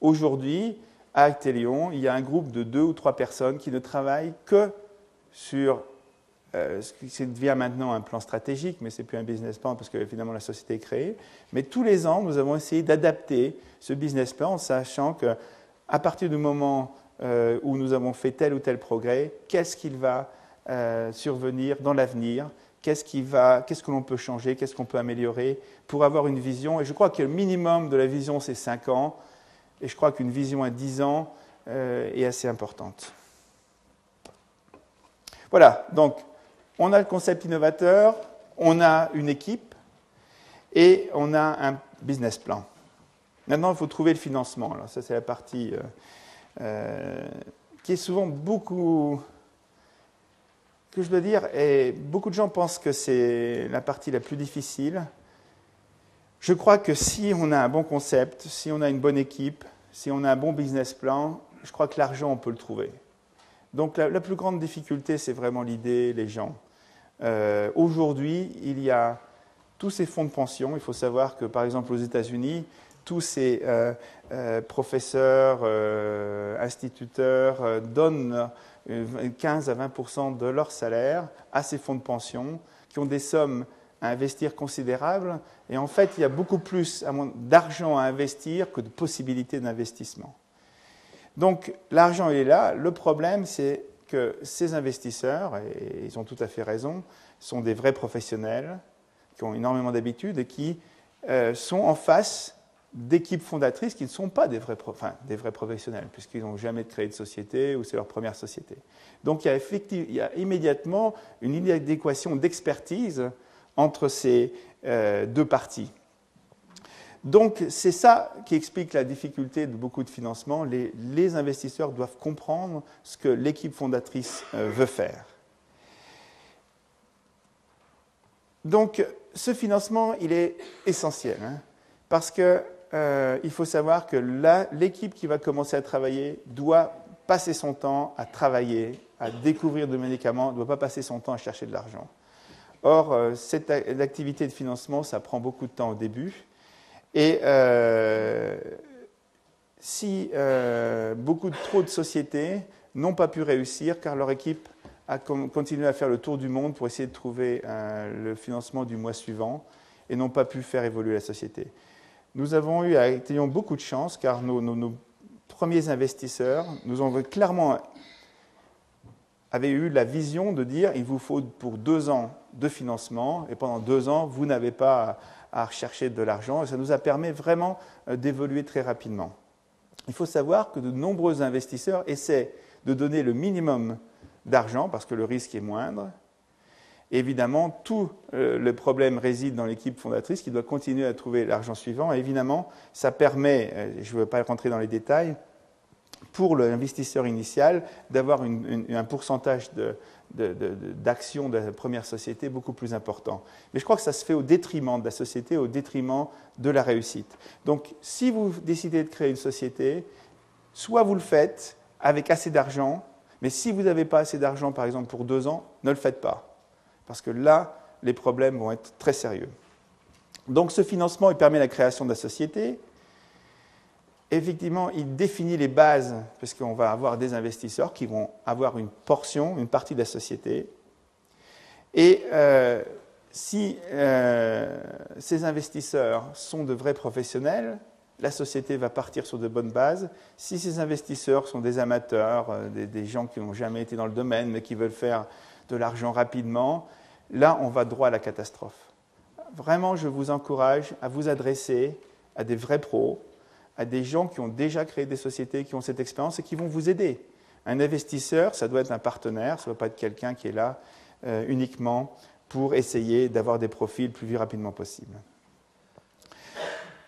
Aujourd'hui, à Actelion, il y a un groupe de deux ou trois personnes qui ne travaillent que sur euh, ce qui devient maintenant un plan stratégique, mais ce n'est plus un business plan parce que finalement la société est créée. Mais tous les ans, nous avons essayé d'adapter ce business plan en sachant qu'à partir du moment euh, où nous avons fait tel ou tel progrès, qu'est-ce qu'il va euh, survenir dans l'avenir? Qu'est-ce, qu'est-ce que l'on peut changer? Qu'est-ce qu'on peut améliorer pour avoir une vision? Et je crois que le minimum de la vision, c'est 5 ans. Et je crois qu'une vision à 10 ans euh, est assez importante. Voilà, donc on a le concept innovateur, on a une équipe, et on a un business plan. Maintenant, il faut trouver le financement. Alors ça, c'est la partie euh, euh, qui est souvent beaucoup, que je dois dire, et beaucoup de gens pensent que c'est la partie la plus difficile. Je crois que si on a un bon concept, si on a une bonne équipe, si on a un bon business plan, je crois que l'argent, on peut le trouver. Donc la, plus grande difficulté, c'est vraiment l'idée, les gens. Euh, aujourd'hui, il y a tous ces fonds de pension. Il faut savoir que, par exemple, aux États-Unis, tous ces euh, euh, professeurs, instituteurs donnent 15 à 20 de leur salaire à ces fonds de pension qui ont des sommes à investir considérables. Et en fait, il y a beaucoup plus d'argent à investir que de possibilités d'investissement. Donc l'argent est là. Le problème, c'est que ces investisseurs, et ils ont tout à fait raison, sont des vrais professionnels qui ont énormément d'habitude et qui euh, sont en face d'équipes fondatrices qui ne sont pas des vrais, des vrais professionnels, puisqu'ils n'ont jamais créé de société ou c'est leur première société. Donc il y a, il y a immédiatement une inadéquation d'expertise entre ces euh, deux parties. Donc c'est ça qui explique la difficulté de beaucoup de financements. Les, investisseurs doivent comprendre ce que l'équipe fondatrice euh, veut faire. Donc ce financement, il est essentiel, hein, parce qu'il euh, faut savoir que l'équipe qui va commencer à travailler doit passer son temps à travailler, à découvrir de médicaments, ne doit pas passer son temps à chercher de l'argent. Or, euh, cette activité de financement, ça prend beaucoup de temps au début. Et euh, si euh, beaucoup trop de sociétés n'ont pas pu réussir car leur équipe a continué à faire le tour du monde pour essayer de trouver le financement du mois suivant et n'ont pas pu faire évoluer la société. Nous avons eu ayons beaucoup de chance car nos, nos premiers investisseurs nous ont clairement avaient eu la vision de dire il vous faut pour deux ans de financement et pendant deux ans, vous n'avez pas à rechercher de l'argent et ça nous a permis vraiment euh, d'évoluer très rapidement. Il faut savoir que de nombreux investisseurs essaient de donner le minimum d'argent parce que le risque est moindre. évidemment, tout euh, le problème réside dans l'équipe fondatrice qui doit continuer à trouver l'argent suivant. Et évidemment, ça permet, euh, je ne veux pas rentrer dans les détails, pour l'investisseur initial d'avoir un pourcentage d'actions de, la première société beaucoup plus important. Mais je crois que ça se fait au détriment de la société, au détriment de la réussite. Donc si vous décidez de créer une société, soit vous le faites avec assez d'argent, mais si vous n'avez pas assez d'argent, par exemple, pour deux ans, ne le faites pas. Parce que là, les problèmes vont être très sérieux. Donc ce financement permet la création de la société, effectivement, il définit les bases, parce qu'on va avoir des investisseurs qui vont avoir une portion, une partie de la société. Et euh, si euh, ces investisseurs sont de vrais professionnels, la société va partir sur de bonnes bases. Si ces investisseurs sont des amateurs, euh, des, gens qui n'ont jamais été dans le domaine, mais qui veulent faire de l'argent rapidement, là, on va droit à la catastrophe. Vraiment, je vous encourage à vous adresser à des vrais pros, à des gens qui ont déjà créé des sociétés, qui ont cette expérience et qui vont vous aider. Un investisseur, ça doit être un partenaire, ça ne doit pas être quelqu'un qui est là euh, uniquement pour essayer d'avoir des profits le plus rapidement possible.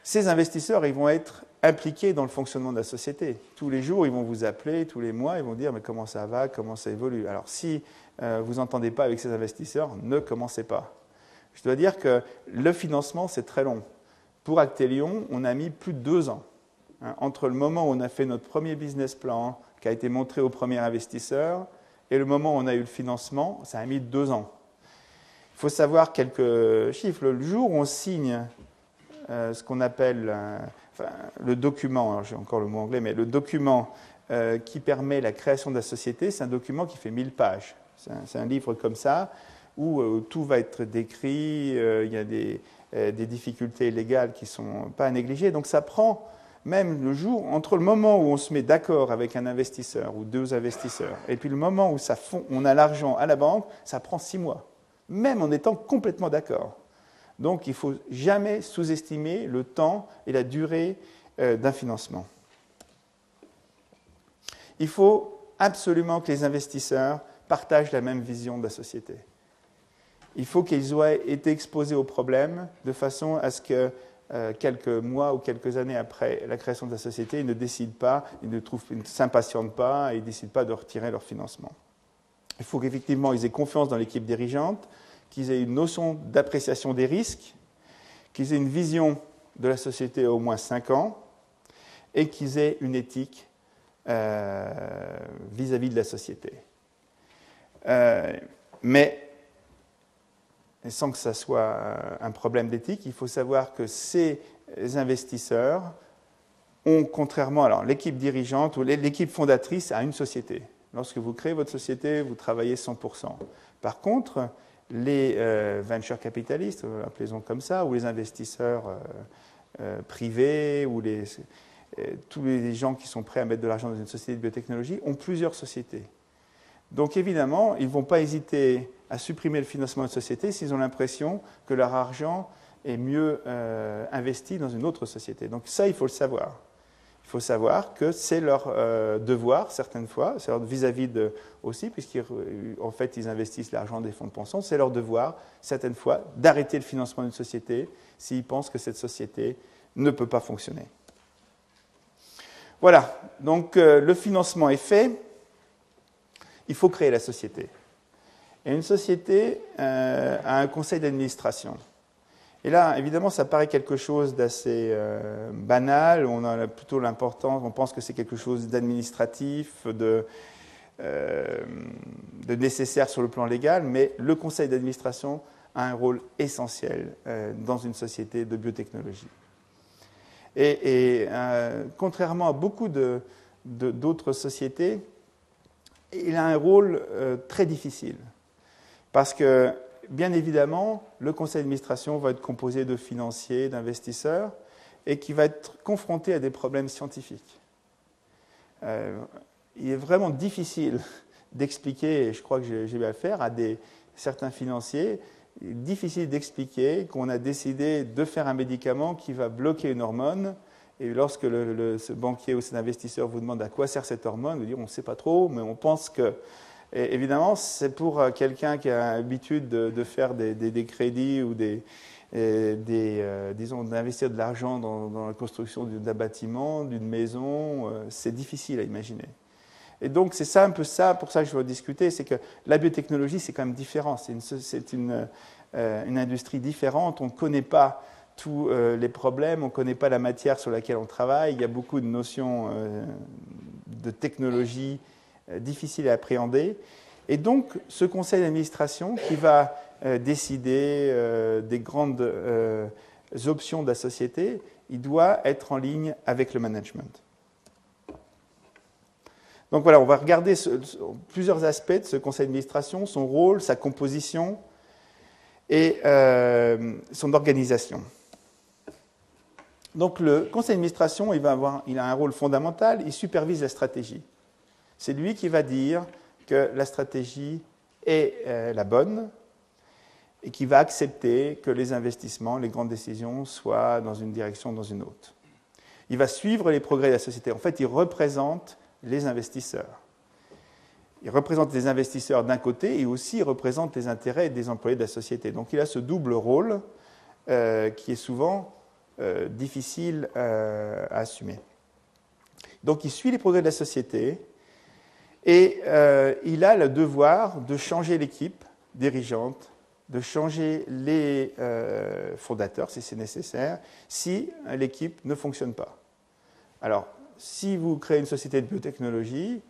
Ces investisseurs, ils vont être impliqués dans le fonctionnement de la société. Tous les jours, ils vont vous appeler, tous les mois, ils vont dire mais comment ça va, comment ça évolue? Alors si euh, vous n'entendez pas avec ces investisseurs, ne commencez pas. Je dois dire que le financement, c'est très long. Pour Actelion, on a mis plus de deux ans Hein, entre le moment où on a fait notre premier business plan, qui a été montré au premier investisseur, et le moment où on a eu le financement, ça a mis deux ans. Il faut savoir quelques chiffres. Le jour où on signe euh, ce qu'on appelle euh, le document, j'ai encore le mot anglais, mais le document euh, qui permet la création de la société, c'est un document qui fait 1000 pages. C'est un, livre comme ça, où tout va être décrit, il y a des, des, difficultés légales qui ne sont pas à négliger. Donc ça prend même le jour, entre le moment où on se met d'accord avec un investisseur ou deux investisseurs, et puis le moment où ça on a l'argent à la banque, ça prend six mois, même en étant complètement d'accord. Donc il ne faut jamais sous-estimer le temps et la durée euh, d'un financement. Il faut absolument que les investisseurs partagent la même vision de la société. il faut qu'ils aient été exposés au problème de façon à ce que euh, quelques mois ou quelques années après la création de la société, ils ne décident pas, ils ne, ne s'impatientent pas et ils ne décident pas de retirer leur financement. Il faut qu'effectivement ils aient confiance dans l'équipe dirigeante, qu'ils aient une notion d'appréciation des risques, qu'ils aient une vision de la société au moins 5 ans et qu'ils aient une éthique euh, vis-à-vis de la société. Euh, mais sans que ça soit un problème d'éthique, il faut savoir que ces investisseurs ont, contrairement à l'équipe dirigeante ou l'équipe fondatrice, a une société. Lorsque vous créez votre société, vous travaillez 100%. Par contre, les euh, venture capitalistes, appelez-les comme ça, ou les investisseurs euh, euh, privés, ou les, tous les gens qui sont prêts à mettre de l'argent dans une société de biotechnologie, ont plusieurs sociétés. Donc évidemment, ils ne vont pas hésiter à supprimer le financement de société s'ils ont l'impression que leur argent est mieux investi dans une autre société. Donc ça, il faut le savoir. Il faut savoir que c'est leur euh, devoir, certaines fois, vis-à-vis de aussi, puisqu'en fait, ils investissent l'argent des fonds de pension, c'est leur devoir, certaines fois, d'arrêter le financement d'une société s'ils pensent que cette société ne peut pas fonctionner. Voilà, donc euh, le financement est fait, il faut créer la société. Et une société euh, a un conseil d'administration. Et là, évidemment, ça paraît quelque chose d'assez euh, banal. On a plutôt l'importance, on pense que c'est quelque chose d'administratif, de, euh, de, nécessaire sur le plan légal, mais le conseil d'administration a un rôle essentiel dans une société de biotechnologie. Et, contrairement à beaucoup d'autres sociétés, il a un rôle très difficile. Parce que bien évidemment, le conseil d'administration va être composé de financiers, d'investisseurs, et qui va être confronté à des problèmes scientifiques. Euh, il est vraiment difficile [laughs] d'expliquer, et je crois que j'ai eu à faire, à des, certains financiers, difficile d'expliquer qu'on a décidé de faire un médicament qui va bloquer une hormone. Et lorsque ce banquier ou cet investisseur vous demande à quoi sert cette hormone, vous dire on ne sait pas trop, mais on pense que évidemment, c'est pour euh, quelqu'un qui a l'habitude de, faire des, crédits ou des, euh, disons, d'investir de l'argent dans, la construction d'un bâtiment, d'une maison, euh, c'est difficile à imaginer. Et donc, c'est ça un peu ça, pour ça que je veux discuter, c'est que la biotechnologie, c'est quand même différent. C'est une, industrie différente. On ne connaît pas tous les problèmes, on ne connaît pas la matière sur laquelle on travaille. Il y a beaucoup de notions de technologie euh, difficile à appréhender. Et donc, ce conseil d'administration qui va euh, décider euh, des grandes options de la société, il doit être en ligne avec le management. Donc voilà, on va regarder plusieurs aspects de ce conseil d'administration, son rôle, sa composition et son organisation. Donc le conseil d'administration, il, a un rôle fondamental, il supervise la stratégie. C'est lui qui va dire que la stratégie est euh, la bonne et qui va accepter que les investissements, les grandes décisions soient dans une direction ou dans une autre. Il va suivre les progrès de la société. En fait, il représente les investisseurs. Il représente les investisseurs d'un côté et aussi il représente les intérêts des employés de la société. Donc il a ce double rôle euh, qui est souvent euh, difficile à assumer. Donc il suit les progrès de la société, et euh, il a le devoir de changer l'équipe dirigeante, de changer les euh, fondateurs si c'est nécessaire, si l'équipe ne fonctionne pas. Alors, si vous créez une société de biotechnologie,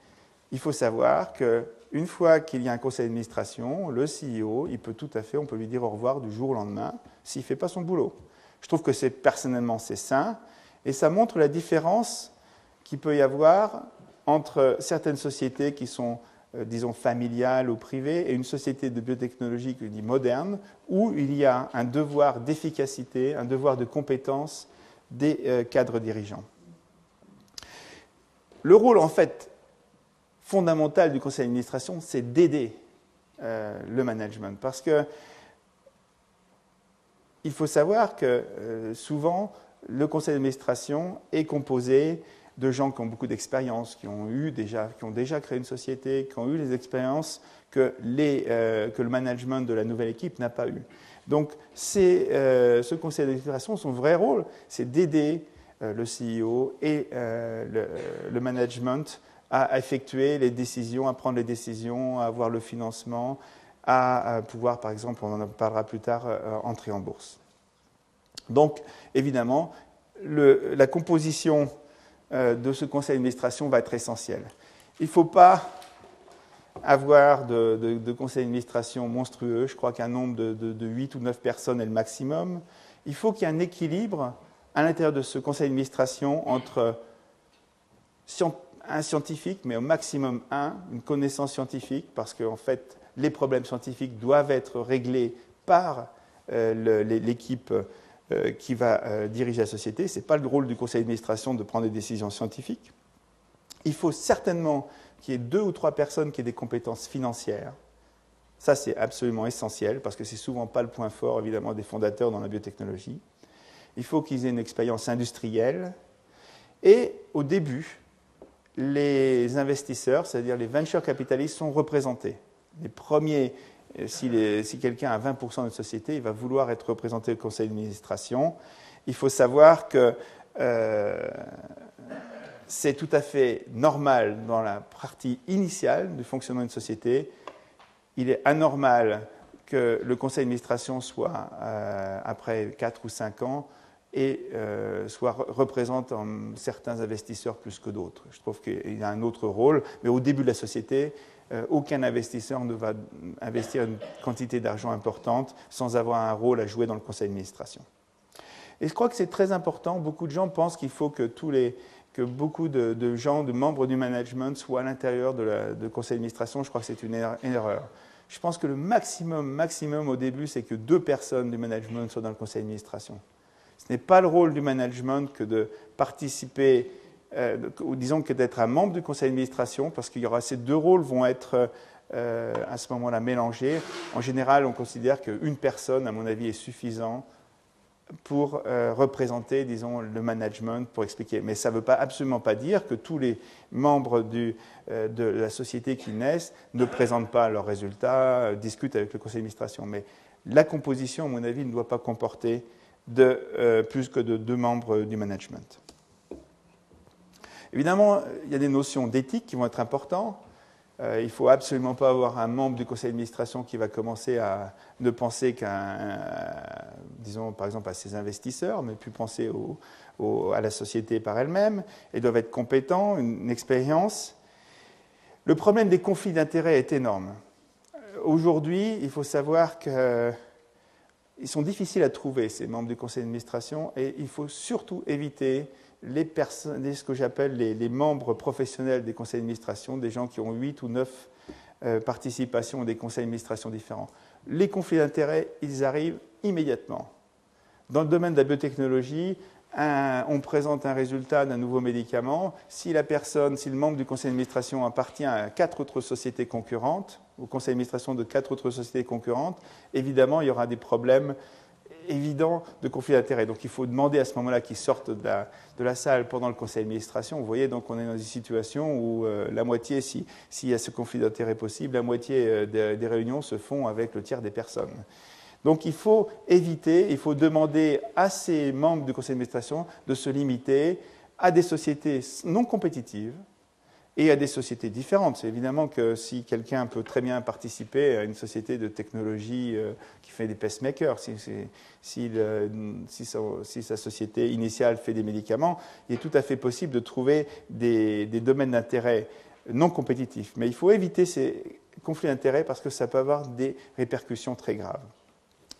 il faut savoir qu'une fois qu'il y a un conseil d'administration, le CEO, il peut tout à fait, on peut lui dire au revoir du jour au lendemain s'il ne fait pas son boulot. Je trouve que c'est personnellement c'est sain et ça montre la différence qu'il peut y avoir entre certaines sociétés qui sont, euh, disons, familiales ou privées et une société de biotechnologie que dis moderne, où il y a un devoir d'efficacité, un devoir de compétence des euh, cadres dirigeants. Le rôle, en fait, fondamental du conseil d'administration, c'est d'aider euh, le management. Parce que il faut savoir que souvent, le conseil d'administration est composé de gens qui ont beaucoup d'expérience, qui ont déjà, qui ont déjà créé une société, qui ont eu les expériences que, euh, le management de la nouvelle équipe n'a pas eu. Donc, euh, ce conseil d'administration, son vrai rôle, c'est d'aider euh, le CEO et le, management à effectuer les décisions, à prendre les décisions, à avoir le financement, à, pouvoir, par exemple, on en parlera plus tard, entrer en bourse. Donc, évidemment, la composition de ce conseil d'administration va être essentielle. Il ne faut pas avoir de, conseils d'administration monstrueux. Je crois qu'un nombre de, de, 8 ou 9 personnes est le maximum. Il faut qu'il y ait un équilibre à l'intérieur de ce conseil d'administration entre un scientifique, mais au maximum un, une connaissance scientifique, parce qu'en fait, les problèmes scientifiques doivent être réglés par euh, l'équipe euh, qui va euh, diriger la société. Ce n'est pas le rôle du conseil d'administration de prendre des décisions scientifiques. Il faut certainement qu'il y ait deux ou trois personnes qui aient des compétences financières. Ça, c'est absolument essentiel parce que c'est souvent pas le point fort, évidemment, des fondateurs dans la biotechnologie. Il faut qu'ils aient une expérience industrielle. Et au début, les investisseurs, c'est-à-dire les venture capitalistes, sont représentés. Les premiers, euh, si, quelqu'un a 20% de société, il va vouloir être représenté au conseil d'administration. Il faut savoir que euh, c'est tout à fait normal dans la partie initiale du fonctionnement d'une société. Il est anormal que le conseil d'administration soit, euh, après 4 ou 5 ans, et euh, soit, représente certains investisseurs plus que d'autres. Je trouve qu'il a un autre rôle, mais au début de la société, aucun investisseur ne va investir une quantité d'argent importante sans avoir un rôle à jouer dans le conseil d'administration. Et je crois que c'est très important. Beaucoup de gens pensent qu'il faut que tous les, que beaucoup de, gens, de membres du management soient à l'intérieur du conseil d'administration. Je crois que c'est une, erreur. Je pense que le maximum, maximum au début, c'est que deux personnes du management soient dans le conseil d'administration. Ce n'est pas le rôle du management que de participer, euh, ou disons que d'être un membre du conseil d'administration, parce qu'il y aura ces deux rôles vont être euh, à ce moment-là mélangés. En général, on considère qu'une personne, à mon avis, est suffisant pour euh, représenter, disons, le management, pour expliquer. Mais ça ne veut absolument pas dire que tous les membres de la société qui naissent ne présentent pas leurs résultats, discutent avec le conseil d'administration. Mais la composition, à mon avis, ne doit pas comporter plus que de deux membres du management. Évidemment, il y a des notions d'éthique qui vont être importantes. Euh, il ne faut absolument pas avoir un membre du conseil d'administration qui va commencer à ne penser qu'à, disons par exemple, à ses investisseurs, mais puis penser à la société par elle-même. Ils doivent être compétents, une, expérience. Le problème des conflits d'intérêts est énorme. Aujourd'hui, il faut savoir qu'ils sont difficiles à trouver, ces membres du conseil d'administration, et il faut surtout éviter les ce que j'appelle les, membres professionnels des conseils d'administration, des gens qui ont 8 ou 9 euh, participations à des conseils d'administration différents. Les conflits d'intérêts, ils arrivent immédiatement. Dans le domaine de la biotechnologie, on présente un résultat d'un nouveau médicament. Si la personne, si le membre du conseil d'administration appartient à quatre autres sociétés concurrentes, au conseil d'administration de quatre autres sociétés concurrentes, évidemment, il y aura des problèmes évident de conflit d'intérêt. Donc il faut demander à ce moment-là qu'ils sortent de la, salle pendant le conseil d'administration. Vous voyez, donc on est dans une situation où euh, la moitié, s'il y a ce conflit d'intérêt possible, la moitié euh, des, des, réunions se font avec le tiers des personnes. Donc il faut éviter, il faut demander à ces membres du conseil d'administration de se limiter à des sociétés non compétitives, et à des sociétés différentes. C'est évidemment que si quelqu'un peut très bien participer à une société de technologie euh, qui fait des pacemakers, si, si, sa, société initiale fait des médicaments, il est tout à fait possible de trouver des, domaines d'intérêt non compétitifs. Mais il faut éviter ces conflits d'intérêts parce que ça peut avoir des répercussions très graves.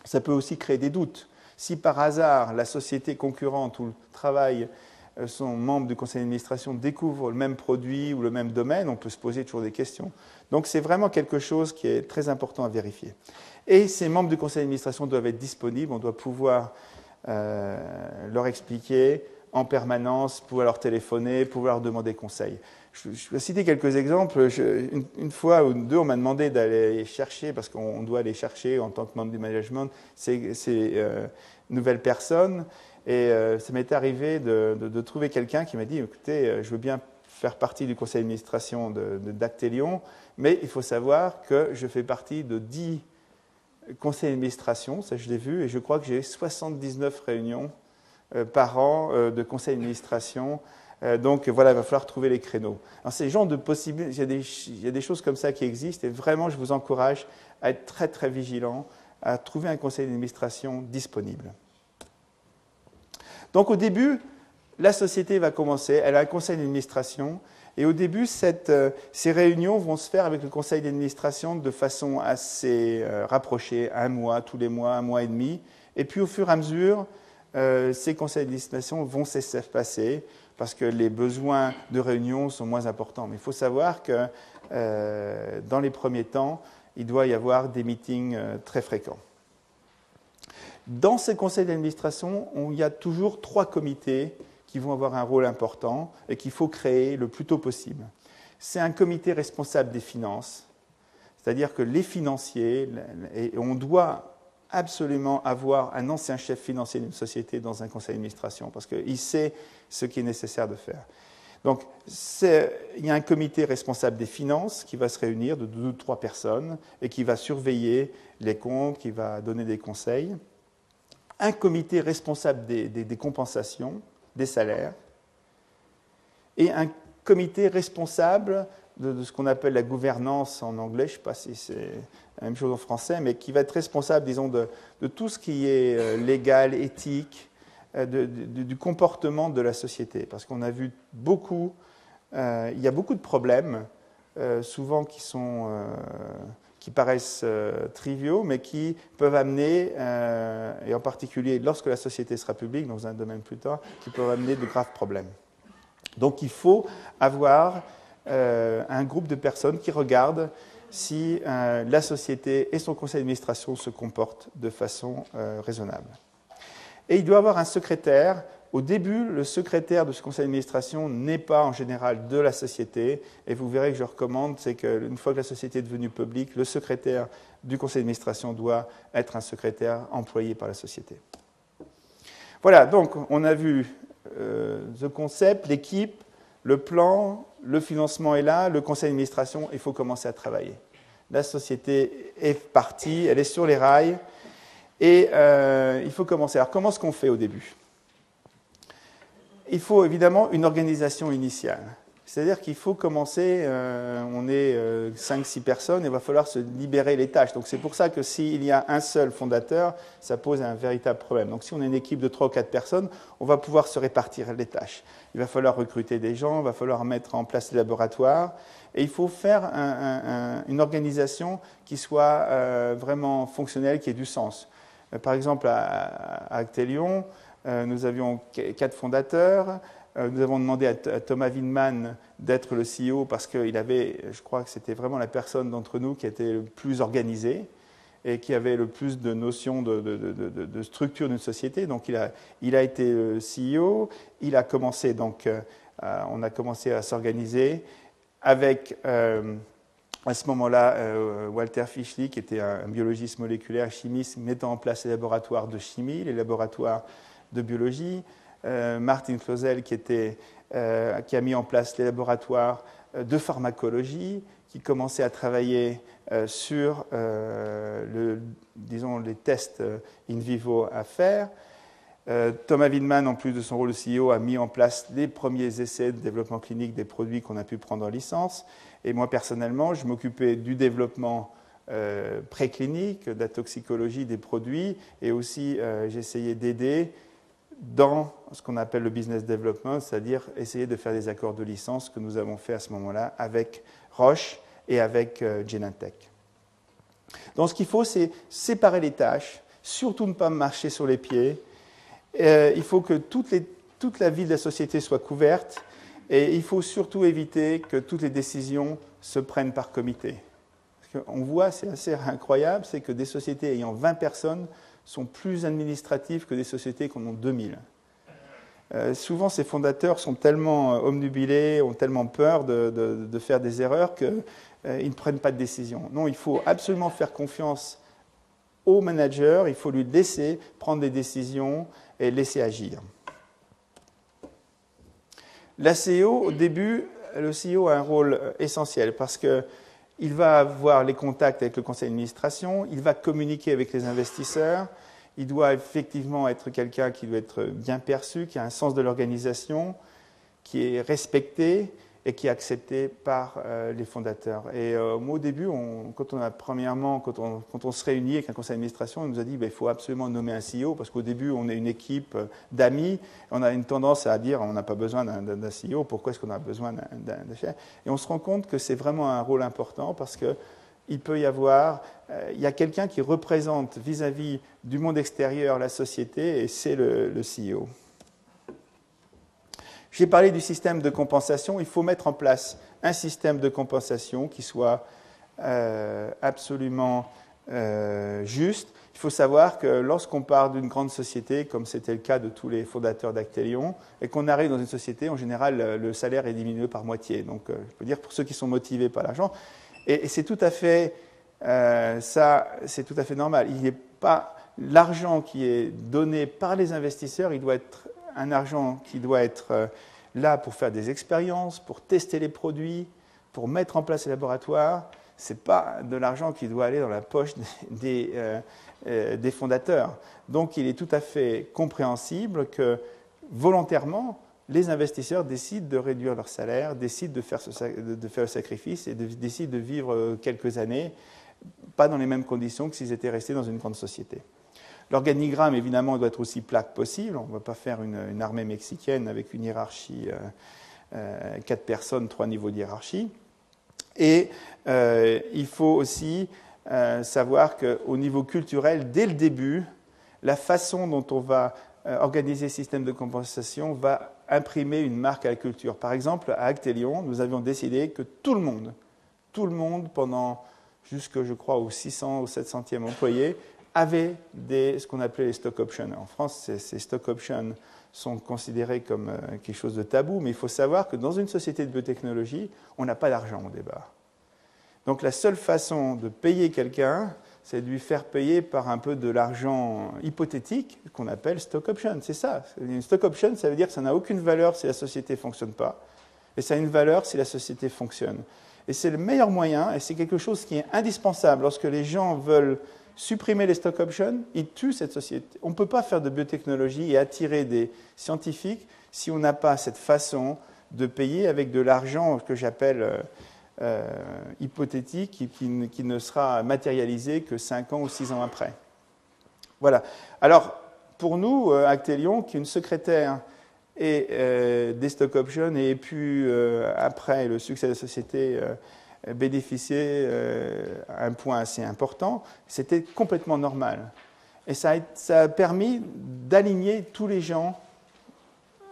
Ça peut aussi créer des doutes. Si par hasard la société concurrente ou le travail son membre du conseil d'administration découvre le même produit ou le même domaine, on peut se poser toujours des questions. Donc c'est vraiment quelque chose qui est très important à vérifier. Et ces membres du conseil d'administration doivent être disponibles, on doit pouvoir euh, leur expliquer en permanence, pouvoir leur téléphoner, pouvoir leur demander conseil. Je, vais citer quelques exemples. une, fois ou deux, on m'a demandé d'aller chercher, parce qu'on doit aller chercher en tant que membre du management, ces, euh, nouvelles personnes. Et euh, ça m'est arrivé de, trouver quelqu'un qui m'a dit, écoutez, euh, je veux bien faire partie du conseil d'administration de, de mais il faut savoir que je fais partie de 10 conseils d'administration, ça je l'ai vu, et je crois que j'ai 79 réunions par an de conseil d'administration euh, donc voilà, il va falloir trouver les créneaux. Alors, ces genres de possibilités, il, y a des choses comme ça qui existent et vraiment je vous encourage à être très très vigilant, à trouver un conseil d'administration disponible. Donc au début, la société va commencer, elle a un conseil d'administration et au début, euh, ces réunions vont se faire avec le conseil d'administration de façon assez euh, rapprochée, un mois, tous les mois, un mois et demi. Et puis au fur et à mesure, ces conseils d'administration vont s'espacer parce que les besoins de réunion sont moins importants. Mais il faut savoir que euh, dans les premiers temps, il doit y avoir des meetings euh, très fréquents. Dans ces conseils d'administration, il y a toujours trois comités qui vont avoir un rôle important et qu'il faut créer le plus tôt possible. C'est un comité responsable des finances, c'est-à-dire que les financiers, et on doit absolument avoir un ancien chef financier d'une société dans un conseil d'administration, parce qu'il sait ce qui est nécessaire de faire. Donc, il y a un comité responsable des finances qui va se réunir de deux ou trois personnes et qui va surveiller les comptes, qui va donner des conseils. Un comité responsable des, compensations, des salaires. Et un comité responsable de, ce qu'on appelle la gouvernance en anglais, je ne sais pas si c'est la même chose en français, mais qui va être responsable, disons, de, tout ce qui est euh, légal, éthique, euh, du comportement de la société. Parce qu'on a vu beaucoup, euh, il y a beaucoup de problèmes, souvent qui sont qui paraissent triviaux, mais qui peuvent amener, et en particulier lorsque la société sera publique, dans un domaine plus tard, qui peuvent amener de graves problèmes. Donc il faut avoir un groupe de personnes qui regardent si euh, la société et son conseil d'administration se comportent de façon euh, raisonnable. Et il doit avoir un secrétaire. Au début, le secrétaire de ce conseil d'administration n'est pas en général de la société. Et vous verrez que je recommande, c'est qu'une fois que la société est devenue publique, le secrétaire du conseil d'administration doit être un secrétaire employé par la société. Voilà, donc on a vu euh, le concept, l'équipe, le plan, le financement est là, le conseil d'administration, il faut commencer à travailler. La société est partie, elle est sur les rails, et euh, il faut commencer. Alors comment est-ce qu'on fait au début? Il faut évidemment une organisation initiale. C'est-à-dire qu'il faut commencer, euh, on est 5-6 euh, personnes, et il va falloir se libérer les tâches. Donc c'est pour ça que s'il y a un seul fondateur, ça pose un véritable problème. Donc si on est une équipe de 3 ou 4 personnes, on va pouvoir se répartir les tâches. Il va falloir recruter des gens, il va falloir mettre en place les laboratoires, et il faut faire une organisation qui soit euh, vraiment fonctionnelle, qui ait du sens. par exemple, à, à Actelion, nous avions quatre fondateurs, euh, nous avons demandé à, Thomas Windman d'être le CEO parce qu'il avait, je crois que c'était vraiment la personne d'entre nous qui était le plus organisée et qui avait le plus de notions de, structure d'une société. Donc il a, il a été CEO, il a commencé donc, euh, on a commencé à s'organiser avec euh, à ce moment-là Walter Fischli, qui était un, biologiste moléculaire, chimiste, mettant en place les laboratoires de chimie, les laboratoires de biologie. Euh, Martin Clausel qui, euh, qui, a mis en place les laboratoires euh, de pharmacologie, qui commençait à travailler sur les tests in vivo à faire. Thomas Windman, en plus de son rôle de CEO, a mis en place les premiers essais de développement clinique des produits qu'on a pu prendre en licence. Et moi, personnellement, je m'occupais du développement préclinique, de la toxicologie des produits, et aussi j'essayais d'aider dans ce qu'on appelle le business development, c'est-à-dire essayer de faire des accords de licence que nous avons fait à ce moment-là avec Roche et avec euh, Genentech. Donc ce qu'il faut, c'est séparer les tâches, surtout ne pas marcher sur les pieds. Euh, il faut que toute, la vie de la société soit couverte et il faut surtout éviter que toutes les décisions se prennent par comité. On voit, c'est assez incroyable, c'est que des sociétés ayant 20 personnes sont plus administratives que des sociétés qui en ont 2000. euh, souvent ces fondateurs sont tellement omnubilés, ont tellement peur de, faire des erreurs qu'ils ne prennent pas de décision. Non, il faut absolument faire confiance au manager, il faut lui laisser prendre des décisions et laisser agir. La CEO, au début, le CEO a un rôle essentiel parce qu'il va avoir les contacts avec le conseil d'administration, il va communiquer avec les investisseurs, il doit effectivement être quelqu'un qui doit être bien perçu, qui a un sens de l'organisation, qui est respecté et qui est accepté par euh, les fondateurs. Et euh, moi, au début, quand on a premièrement, quand on, se réunit avec un conseil d'administration, on nous a dit ben, faut absolument nommer un CEO parce qu'au début, on est une équipe euh, d'amis. On a une tendance à dire on n'a pas besoin d'un CEO. Pourquoi est-ce qu'on a besoin d'un chef? Et on se rend compte que c'est vraiment un rôle important parce que il peut y avoir, il y a quelqu'un qui représente vis-à-vis du monde extérieur la société et c'est le, le CEO. J'ai parlé du système de compensation. Il faut mettre en place un système de compensation qui soit euh, absolument euh, juste. Il faut savoir que lorsqu'on part d'une grande société, comme c'était le cas de tous les fondateurs d'Actelion, et qu'on arrive dans une société, en général, le salaire est diminué par moitié. Donc, euh, je peux dire pour ceux qui sont motivés par l'argent. Et, c'est tout à fait ça, c'est tout à fait normal. Il n'est pas l'argent qui est donné par les investisseurs, il doit être un argent qui doit être euh, là pour faire des expériences, pour tester les produits, pour mettre en place les laboratoires. Ce n'est pas de l'argent qui doit aller dans la poche [laughs] des, euh, euh, des, fondateurs. Donc il est tout à fait compréhensible que volontairement, les investisseurs décident de réduire leur salaire, décident de faire, de faire le sacrifice et décident de vivre quelques années, pas dans les mêmes conditions que s'ils étaient restés dans une grande société. L'organigramme, évidemment, doit être aussi plat que possible. On ne va pas faire une, armée mexicaine avec une hiérarchie, euh, euh, quatre personnes, trois niveaux de hiérarchie. Et euh, il faut aussi savoir qu'au niveau culturel, dès le début, la façon dont on va organiser le système de compensation va imprimer une marque à la culture. Par exemple, à Actelion, nous avions décidé que tout le monde, tout le monde, pendant jusque, je crois, au 600 ou 700e employé, avaient des, ce qu'on appelait les stock options. En France, ces, stock options sont considérés comme euh, quelque chose de tabou, mais il faut savoir que dans une société de biotechnologie, on n'a pas d'argent au départ. Donc la seule façon de payer quelqu'un, c'est de lui faire payer par un peu de l'argent hypothétique qu'on appelle stock option. C'est ça. Une stock option, ça veut dire que ça n'a aucune valeur si la société ne fonctionne pas, et ça a une valeur si la société fonctionne. Et c'est le meilleur moyen, et c'est quelque chose qui est indispensable lorsque les gens veulent supprimer les stock options, ils tuent cette société. On ne peut pas faire de biotechnologie et attirer des scientifiques si on n'a pas cette façon de payer avec de l'argent que j'appelle euh, euh, hypothétique, qui, ne sera matérialisé que 5 ans ou 6 ans après. Voilà. Alors, pour nous, euh, Actelion, qui une secrétaire et des stock options et puis après le succès de la société bénéficier euh, à un point assez important, c'était complètement normal. Et ça a, permis d'aligner tous les gens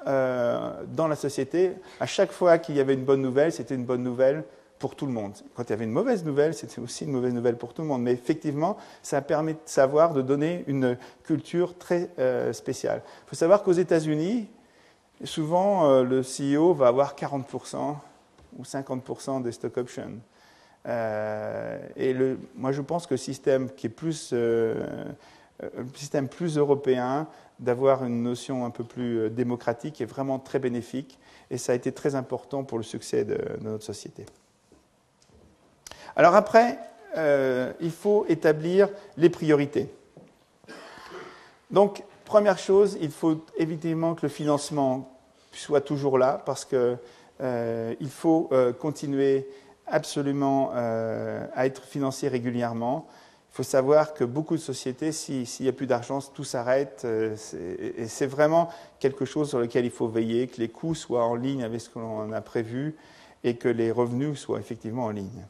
euh, dans la société. À chaque fois qu'il y avait une bonne nouvelle, c'était une bonne nouvelle pour tout le monde. Quand il y avait une mauvaise nouvelle, c'était aussi une mauvaise nouvelle pour tout le monde. Mais effectivement, ça a permis de savoir, de donner une culture très euh, spéciale. Il faut savoir qu'aux États-Unis, souvent, le CEO va avoir 40% ou 50% des stock options. Euh, et le, moi, je pense que le système qui est plus, euh, euh, système plus européen, d'avoir une notion un peu plus démocratique, est vraiment très bénéfique. Et ça a été très important pour le succès de, notre société. Alors après, il faut établir les priorités. Donc, première chose, il faut évidemment que le financement soit toujours là parce qu'il il faut continuer absolument euh, à être financé régulièrement. Il faut savoir que beaucoup de sociétés, s'il n'y a plus d'argent, tout s'arrête. Euh, et c'est vraiment quelque chose sur lequel il faut veiller, que les coûts soient en ligne avec ce qu'on a prévu et que les revenus soient effectivement en ligne.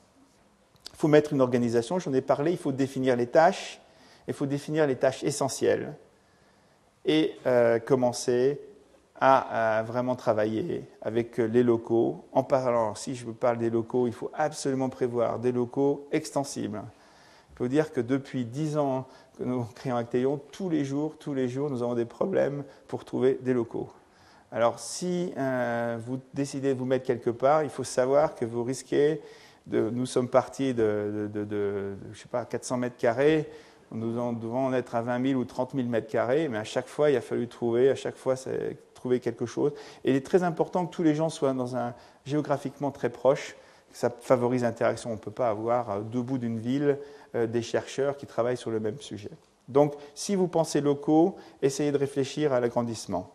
Il faut mettre une organisation, j'en ai parlé, il faut définir les tâches, il faut définir les tâches essentielles et euh, commencer à, vraiment travailler avec les locaux. En parlant, si je vous parle des locaux, il faut absolument prévoir des locaux extensibles. Il faut dire que depuis dix ans que nous [laughs] créons Actéon, tous les jours, tous les jours, nous avons des problèmes pour trouver des locaux. Alors si vous décidez de vous mettre quelque part, il faut savoir que vous risquez de... Nous sommes partis de, je sais pas, 400 mètres carrés, nous devons en être à 20 000 ou 30 000 mètres carrés, mais à chaque fois, il a fallu trouver, à chaque fois, trouver quelque chose. Et il est très important que tous les gens soient dans un géographiquement très proche. Ça favorise l'interaction. On ne peut pas avoir euh, deux bouts d'une ville euh, des chercheurs qui travaillent sur le même sujet. Donc, si vous pensez locaux, essayez de réfléchir à l'agrandissement.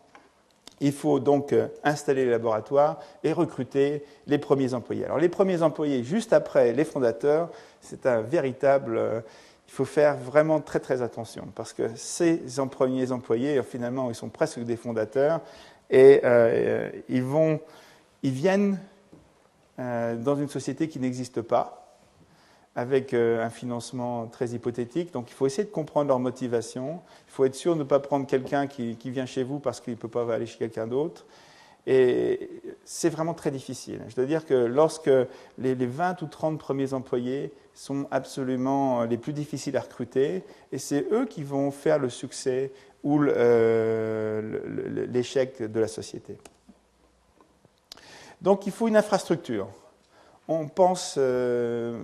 Il faut donc euh, installer les laboratoires et recruter les premiers employés. Alors, les premiers employés, juste après les fondateurs, c'est un véritable il faut faire vraiment très très attention parce que ces premiers employés, finalement, ils sont presque des fondateurs et euh, ils, vont, ils viennent euh, dans une société qui n'existe pas avec euh, un financement très hypothétique. Donc il faut essayer de comprendre leur motivation. Il faut être sûr de ne pas prendre quelqu'un qui, qui, vient chez vous parce qu'il ne peut pas aller chez quelqu'un d'autre. Et c'est vraiment très difficile. Je dois dire que lorsque les, 20 ou 30 premiers employés sont absolument les plus difficiles à recruter, et c'est eux qui vont faire le succès ou euh, l'échec de la société. Donc il faut une infrastructure. On pense, euh,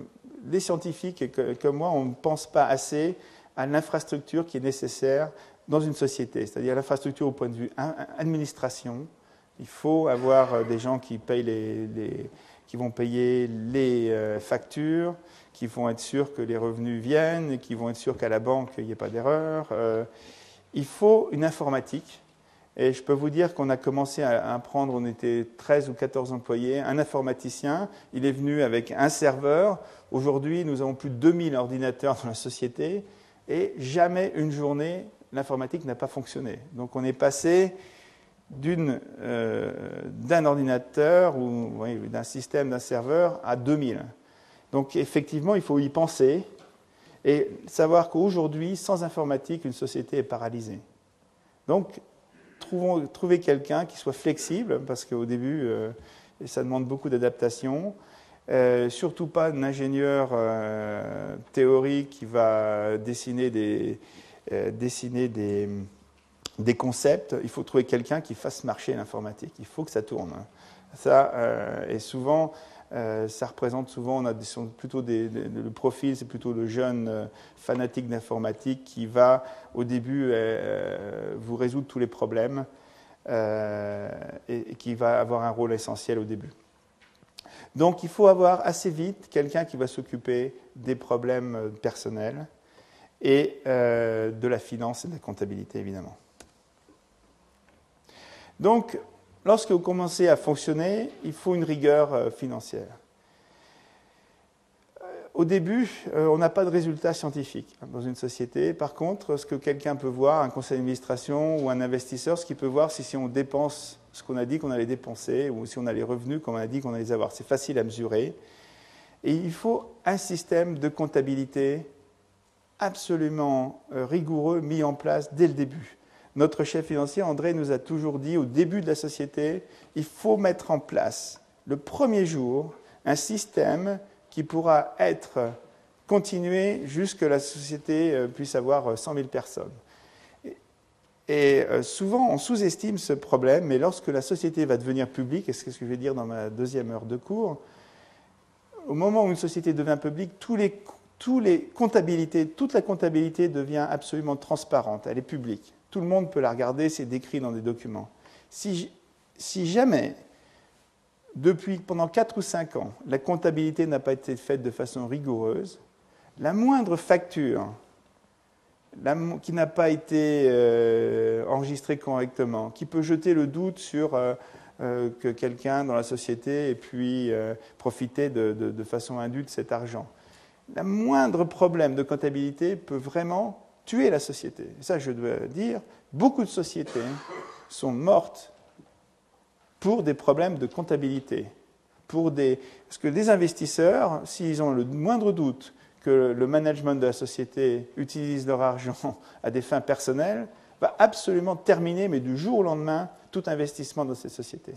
les scientifiques comme moi, on ne pense pas assez à l'infrastructure qui est nécessaire dans une société, c'est-à-dire l'infrastructure au point de vue administration, il faut avoir euh, des gens qui, payent les, qui vont payer les euh, factures, qui vont être sûrs que les revenus viennent, qui vont être sûrs qu'à la banque, il n'y ait pas d'erreur. Euh, il faut une informatique. Et je peux vous dire qu'on a commencé à prendre, on était 13 ou 14 employés, un informaticien, il est venu avec un serveur. Aujourd'hui, nous avons plus de 2000 ordinateurs dans la société et jamais une journée, l'informatique n'a pas fonctionné. Donc on est passé euh, d'un ordinateur ou d'un système, d'un serveur à 2000. Donc effectivement, il faut y penser et savoir qu'aujourd'hui, sans informatique, une société est paralysée. Donc, trouvons, trouver quelqu'un qui soit flexible, parce qu'au début, euh, ça demande beaucoup d'adaptation. Euh, surtout pas un ingénieur théorique qui va dessiner des, dessiner des, des concepts, il faut trouver quelqu'un qui fasse marcher l'informatique. Il faut que ça tourne. Ça, euh, et souvent, euh, ça représente souvent, on a plutôt le profil, c'est plutôt le jeune euh, fanatique d'informatique qui va, au début, vous résoudre tous les problèmes et, qui va avoir un rôle essentiel au début. Donc, il faut avoir assez vite quelqu'un qui va s'occuper des problèmes personnels et de la finance et de la comptabilité, évidemment. Donc, lorsque vous commencez à fonctionner, il faut une rigueur euh, financière. Euh, au début, euh, on n'a pas de résultats scientifiques dans une société. Par contre, ce que quelqu'un peut voir, un conseil d'administration ou un investisseur, ce qu'il peut voir, c'est si on dépense ce qu'on a dit qu'on allait dépenser ou si on a les revenus qu'on a dit qu'on allait avoir. C'est facile à mesurer. Et il faut un système de comptabilité absolument rigoureux mis en place dès le début. Notre chef financier, André, nous a toujours dit au début de la société, il faut mettre en place le premier jour un système qui pourra être continué jusque la société euh, puisse avoir 100 euh, 000 personnes. Et euh, souvent, on sous-estime ce problème, mais lorsque la société va devenir publique, et c'est ce que je vais dire dans ma deuxième heure de cours, au moment où une société devient publique, toute la comptabilité devient absolument transparente, elle est publique. Tout le monde peut la regarder, c'est décrit dans des documents. Si, jamais, depuis pendant 4 ou 5 ans, la comptabilité n'a pas été faite de façon rigoureuse, la moindre facture qui n'a pas été euh, enregistrée correctement, qui peut jeter le doute sur euh, euh, que quelqu'un dans la société ait pu profiter de, de, façon indue de cet argent. Le moindre problème de comptabilité peut vraiment tuer la société. ça, je dois dire, beaucoup de sociétés sont mortes pour des problèmes de comptabilité. Pour des... Parce que des investisseurs, s'ils ont le moindre doute que le management de la société utilise leur argent à des fins personnelles, va absolument terminer, mais du jour au lendemain, tout investissement dans cette société.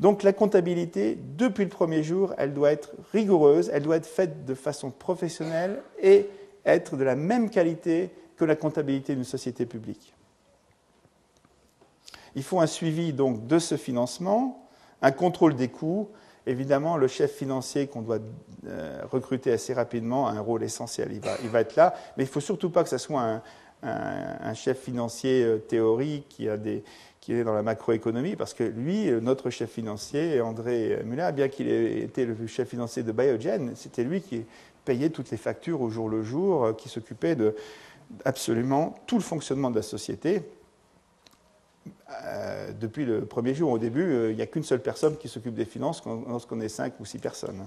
Donc la comptabilité, depuis le premier jour, elle doit être rigoureuse, elle doit être faite de façon professionnelle et être de la même qualité que la comptabilité d'une société publique. Il faut un suivi donc de ce financement, un contrôle des coûts. Évidemment, le chef financier qu'on doit euh, recruter assez rapidement a un rôle essentiel. Il va, être là, mais il ne faut surtout pas que ce soit un, chef financier euh, théorique qui, qui est dans la macroéconomie, parce que lui, euh, notre chef financier, André Muller, bien qu'il ait été le chef financier de Biogen, c'était lui qui payait toutes les factures au jour le jour, qui s'occupait de absolument tout le fonctionnement de la société. Euh, depuis le premier jour. Au début, euh, il n'y a qu'une seule personne qui s'occupe des finances lorsqu'on est cinq ou six personnes.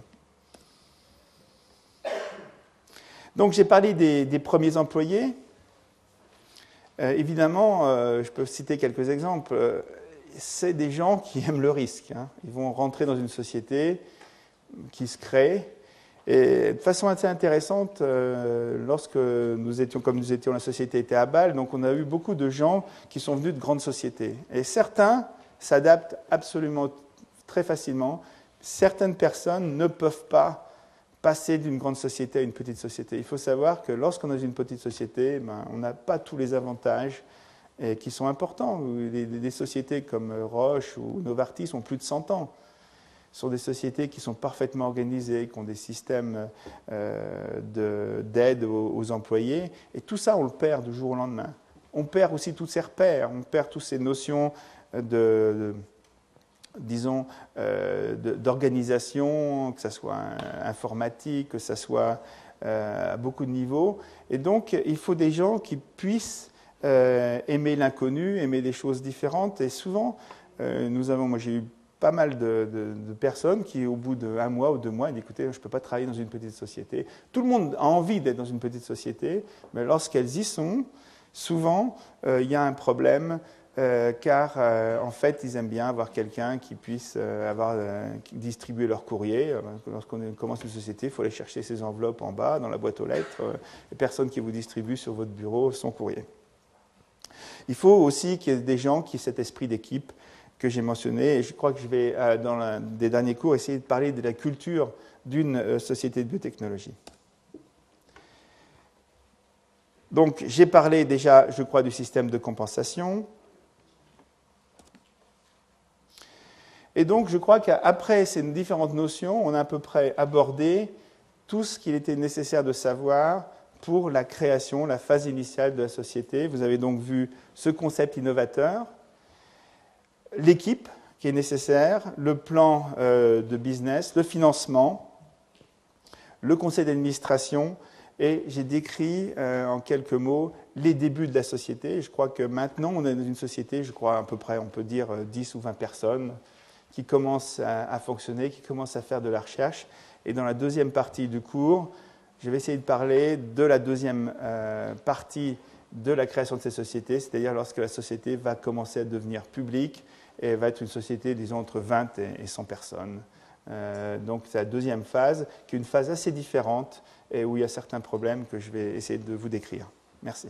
Donc j'ai parlé des, premiers employés. Euh, évidemment, je peux citer quelques exemples. C'est des gens qui aiment le risque. Hein. Ils vont rentrer dans une société qui se crée, et de façon assez intéressante, euh, lorsque nous étions, comme nous étions, la société était à Bâle, donc on a eu beaucoup de gens qui sont venus de grandes sociétés. Et certains s'adaptent absolument très facilement. Certaines personnes ne peuvent pas passer d'une grande société à une petite société. Il faut savoir que lorsqu'on est dans une petite société, ben, on n'a pas tous les avantages et qui sont importants. Des sociétés comme Roche ou Novartis ont plus de 100 ans sont des sociétés qui sont parfaitement organisées, qui ont des systèmes euh, d'aide aux, employés. Et tout ça, on le perd du jour au lendemain. On perd aussi tous ces repères, on perd toutes ces notions de, disons, euh, d'organisation, que ce soit informatique, que ce soit euh, à beaucoup de niveaux. Et donc, il faut des gens qui puissent aimer l'inconnu, aimer des choses différentes. Et souvent, nous avons, moi j'ai eu pas mal de, personnes qui, au bout d'un mois ou deux mois, disent écoutez, je ne peux pas travailler dans une petite société. Tout le monde a envie d'être dans une petite société, mais lorsqu'elles y sont, souvent, euh, il y a un problème. Euh, car euh, en fait, ils aiment bien avoir quelqu'un qui puisse avoir distribuer leur courrier. Lorsqu'on commence une société, il faut aller chercher ses enveloppes en bas dans la boîte aux lettres. les personnes qui vous distribuent sur votre bureau son courrier. Il faut aussi qu'il y ait des gens qui aient cet esprit d'équipe que j'ai mentionné. Et je crois que je vais, euh, dans l'un des derniers cours, essayer de parler de la culture d'une euh, société de biotechnologie. Donc, j'ai parlé déjà, je crois, du système de compensation. Et donc, je crois qu'après ces différentes notions, on a à peu près abordé tout ce qu'il était nécessaire de savoir pour la création, la phase initiale de la société. Vous avez donc vu ce concept innovateur, l'équipe qui est nécessaire, le plan euh, de business, le financement, le conseil d'administration, et j'ai décrit euh, en quelques mots les débuts de la société. Je crois que maintenant, on est dans une société, je crois à peu près, on peut dire 10 euh, ou 20 personnes qui commencent à, fonctionner, qui commencent à faire de la recherche. Et dans la deuxième partie du cours, je vais essayer de parler de la deuxième partie de la création de ces sociétés, c'est-à-dire lorsque la société va commencer à devenir publique, et va être une société, disons, entre 20 et 100 personnes. Euh, donc c'est la deuxième phase, qui est une phase assez différente et où il y a certains problèmes que je vais essayer de vous décrire. Merci.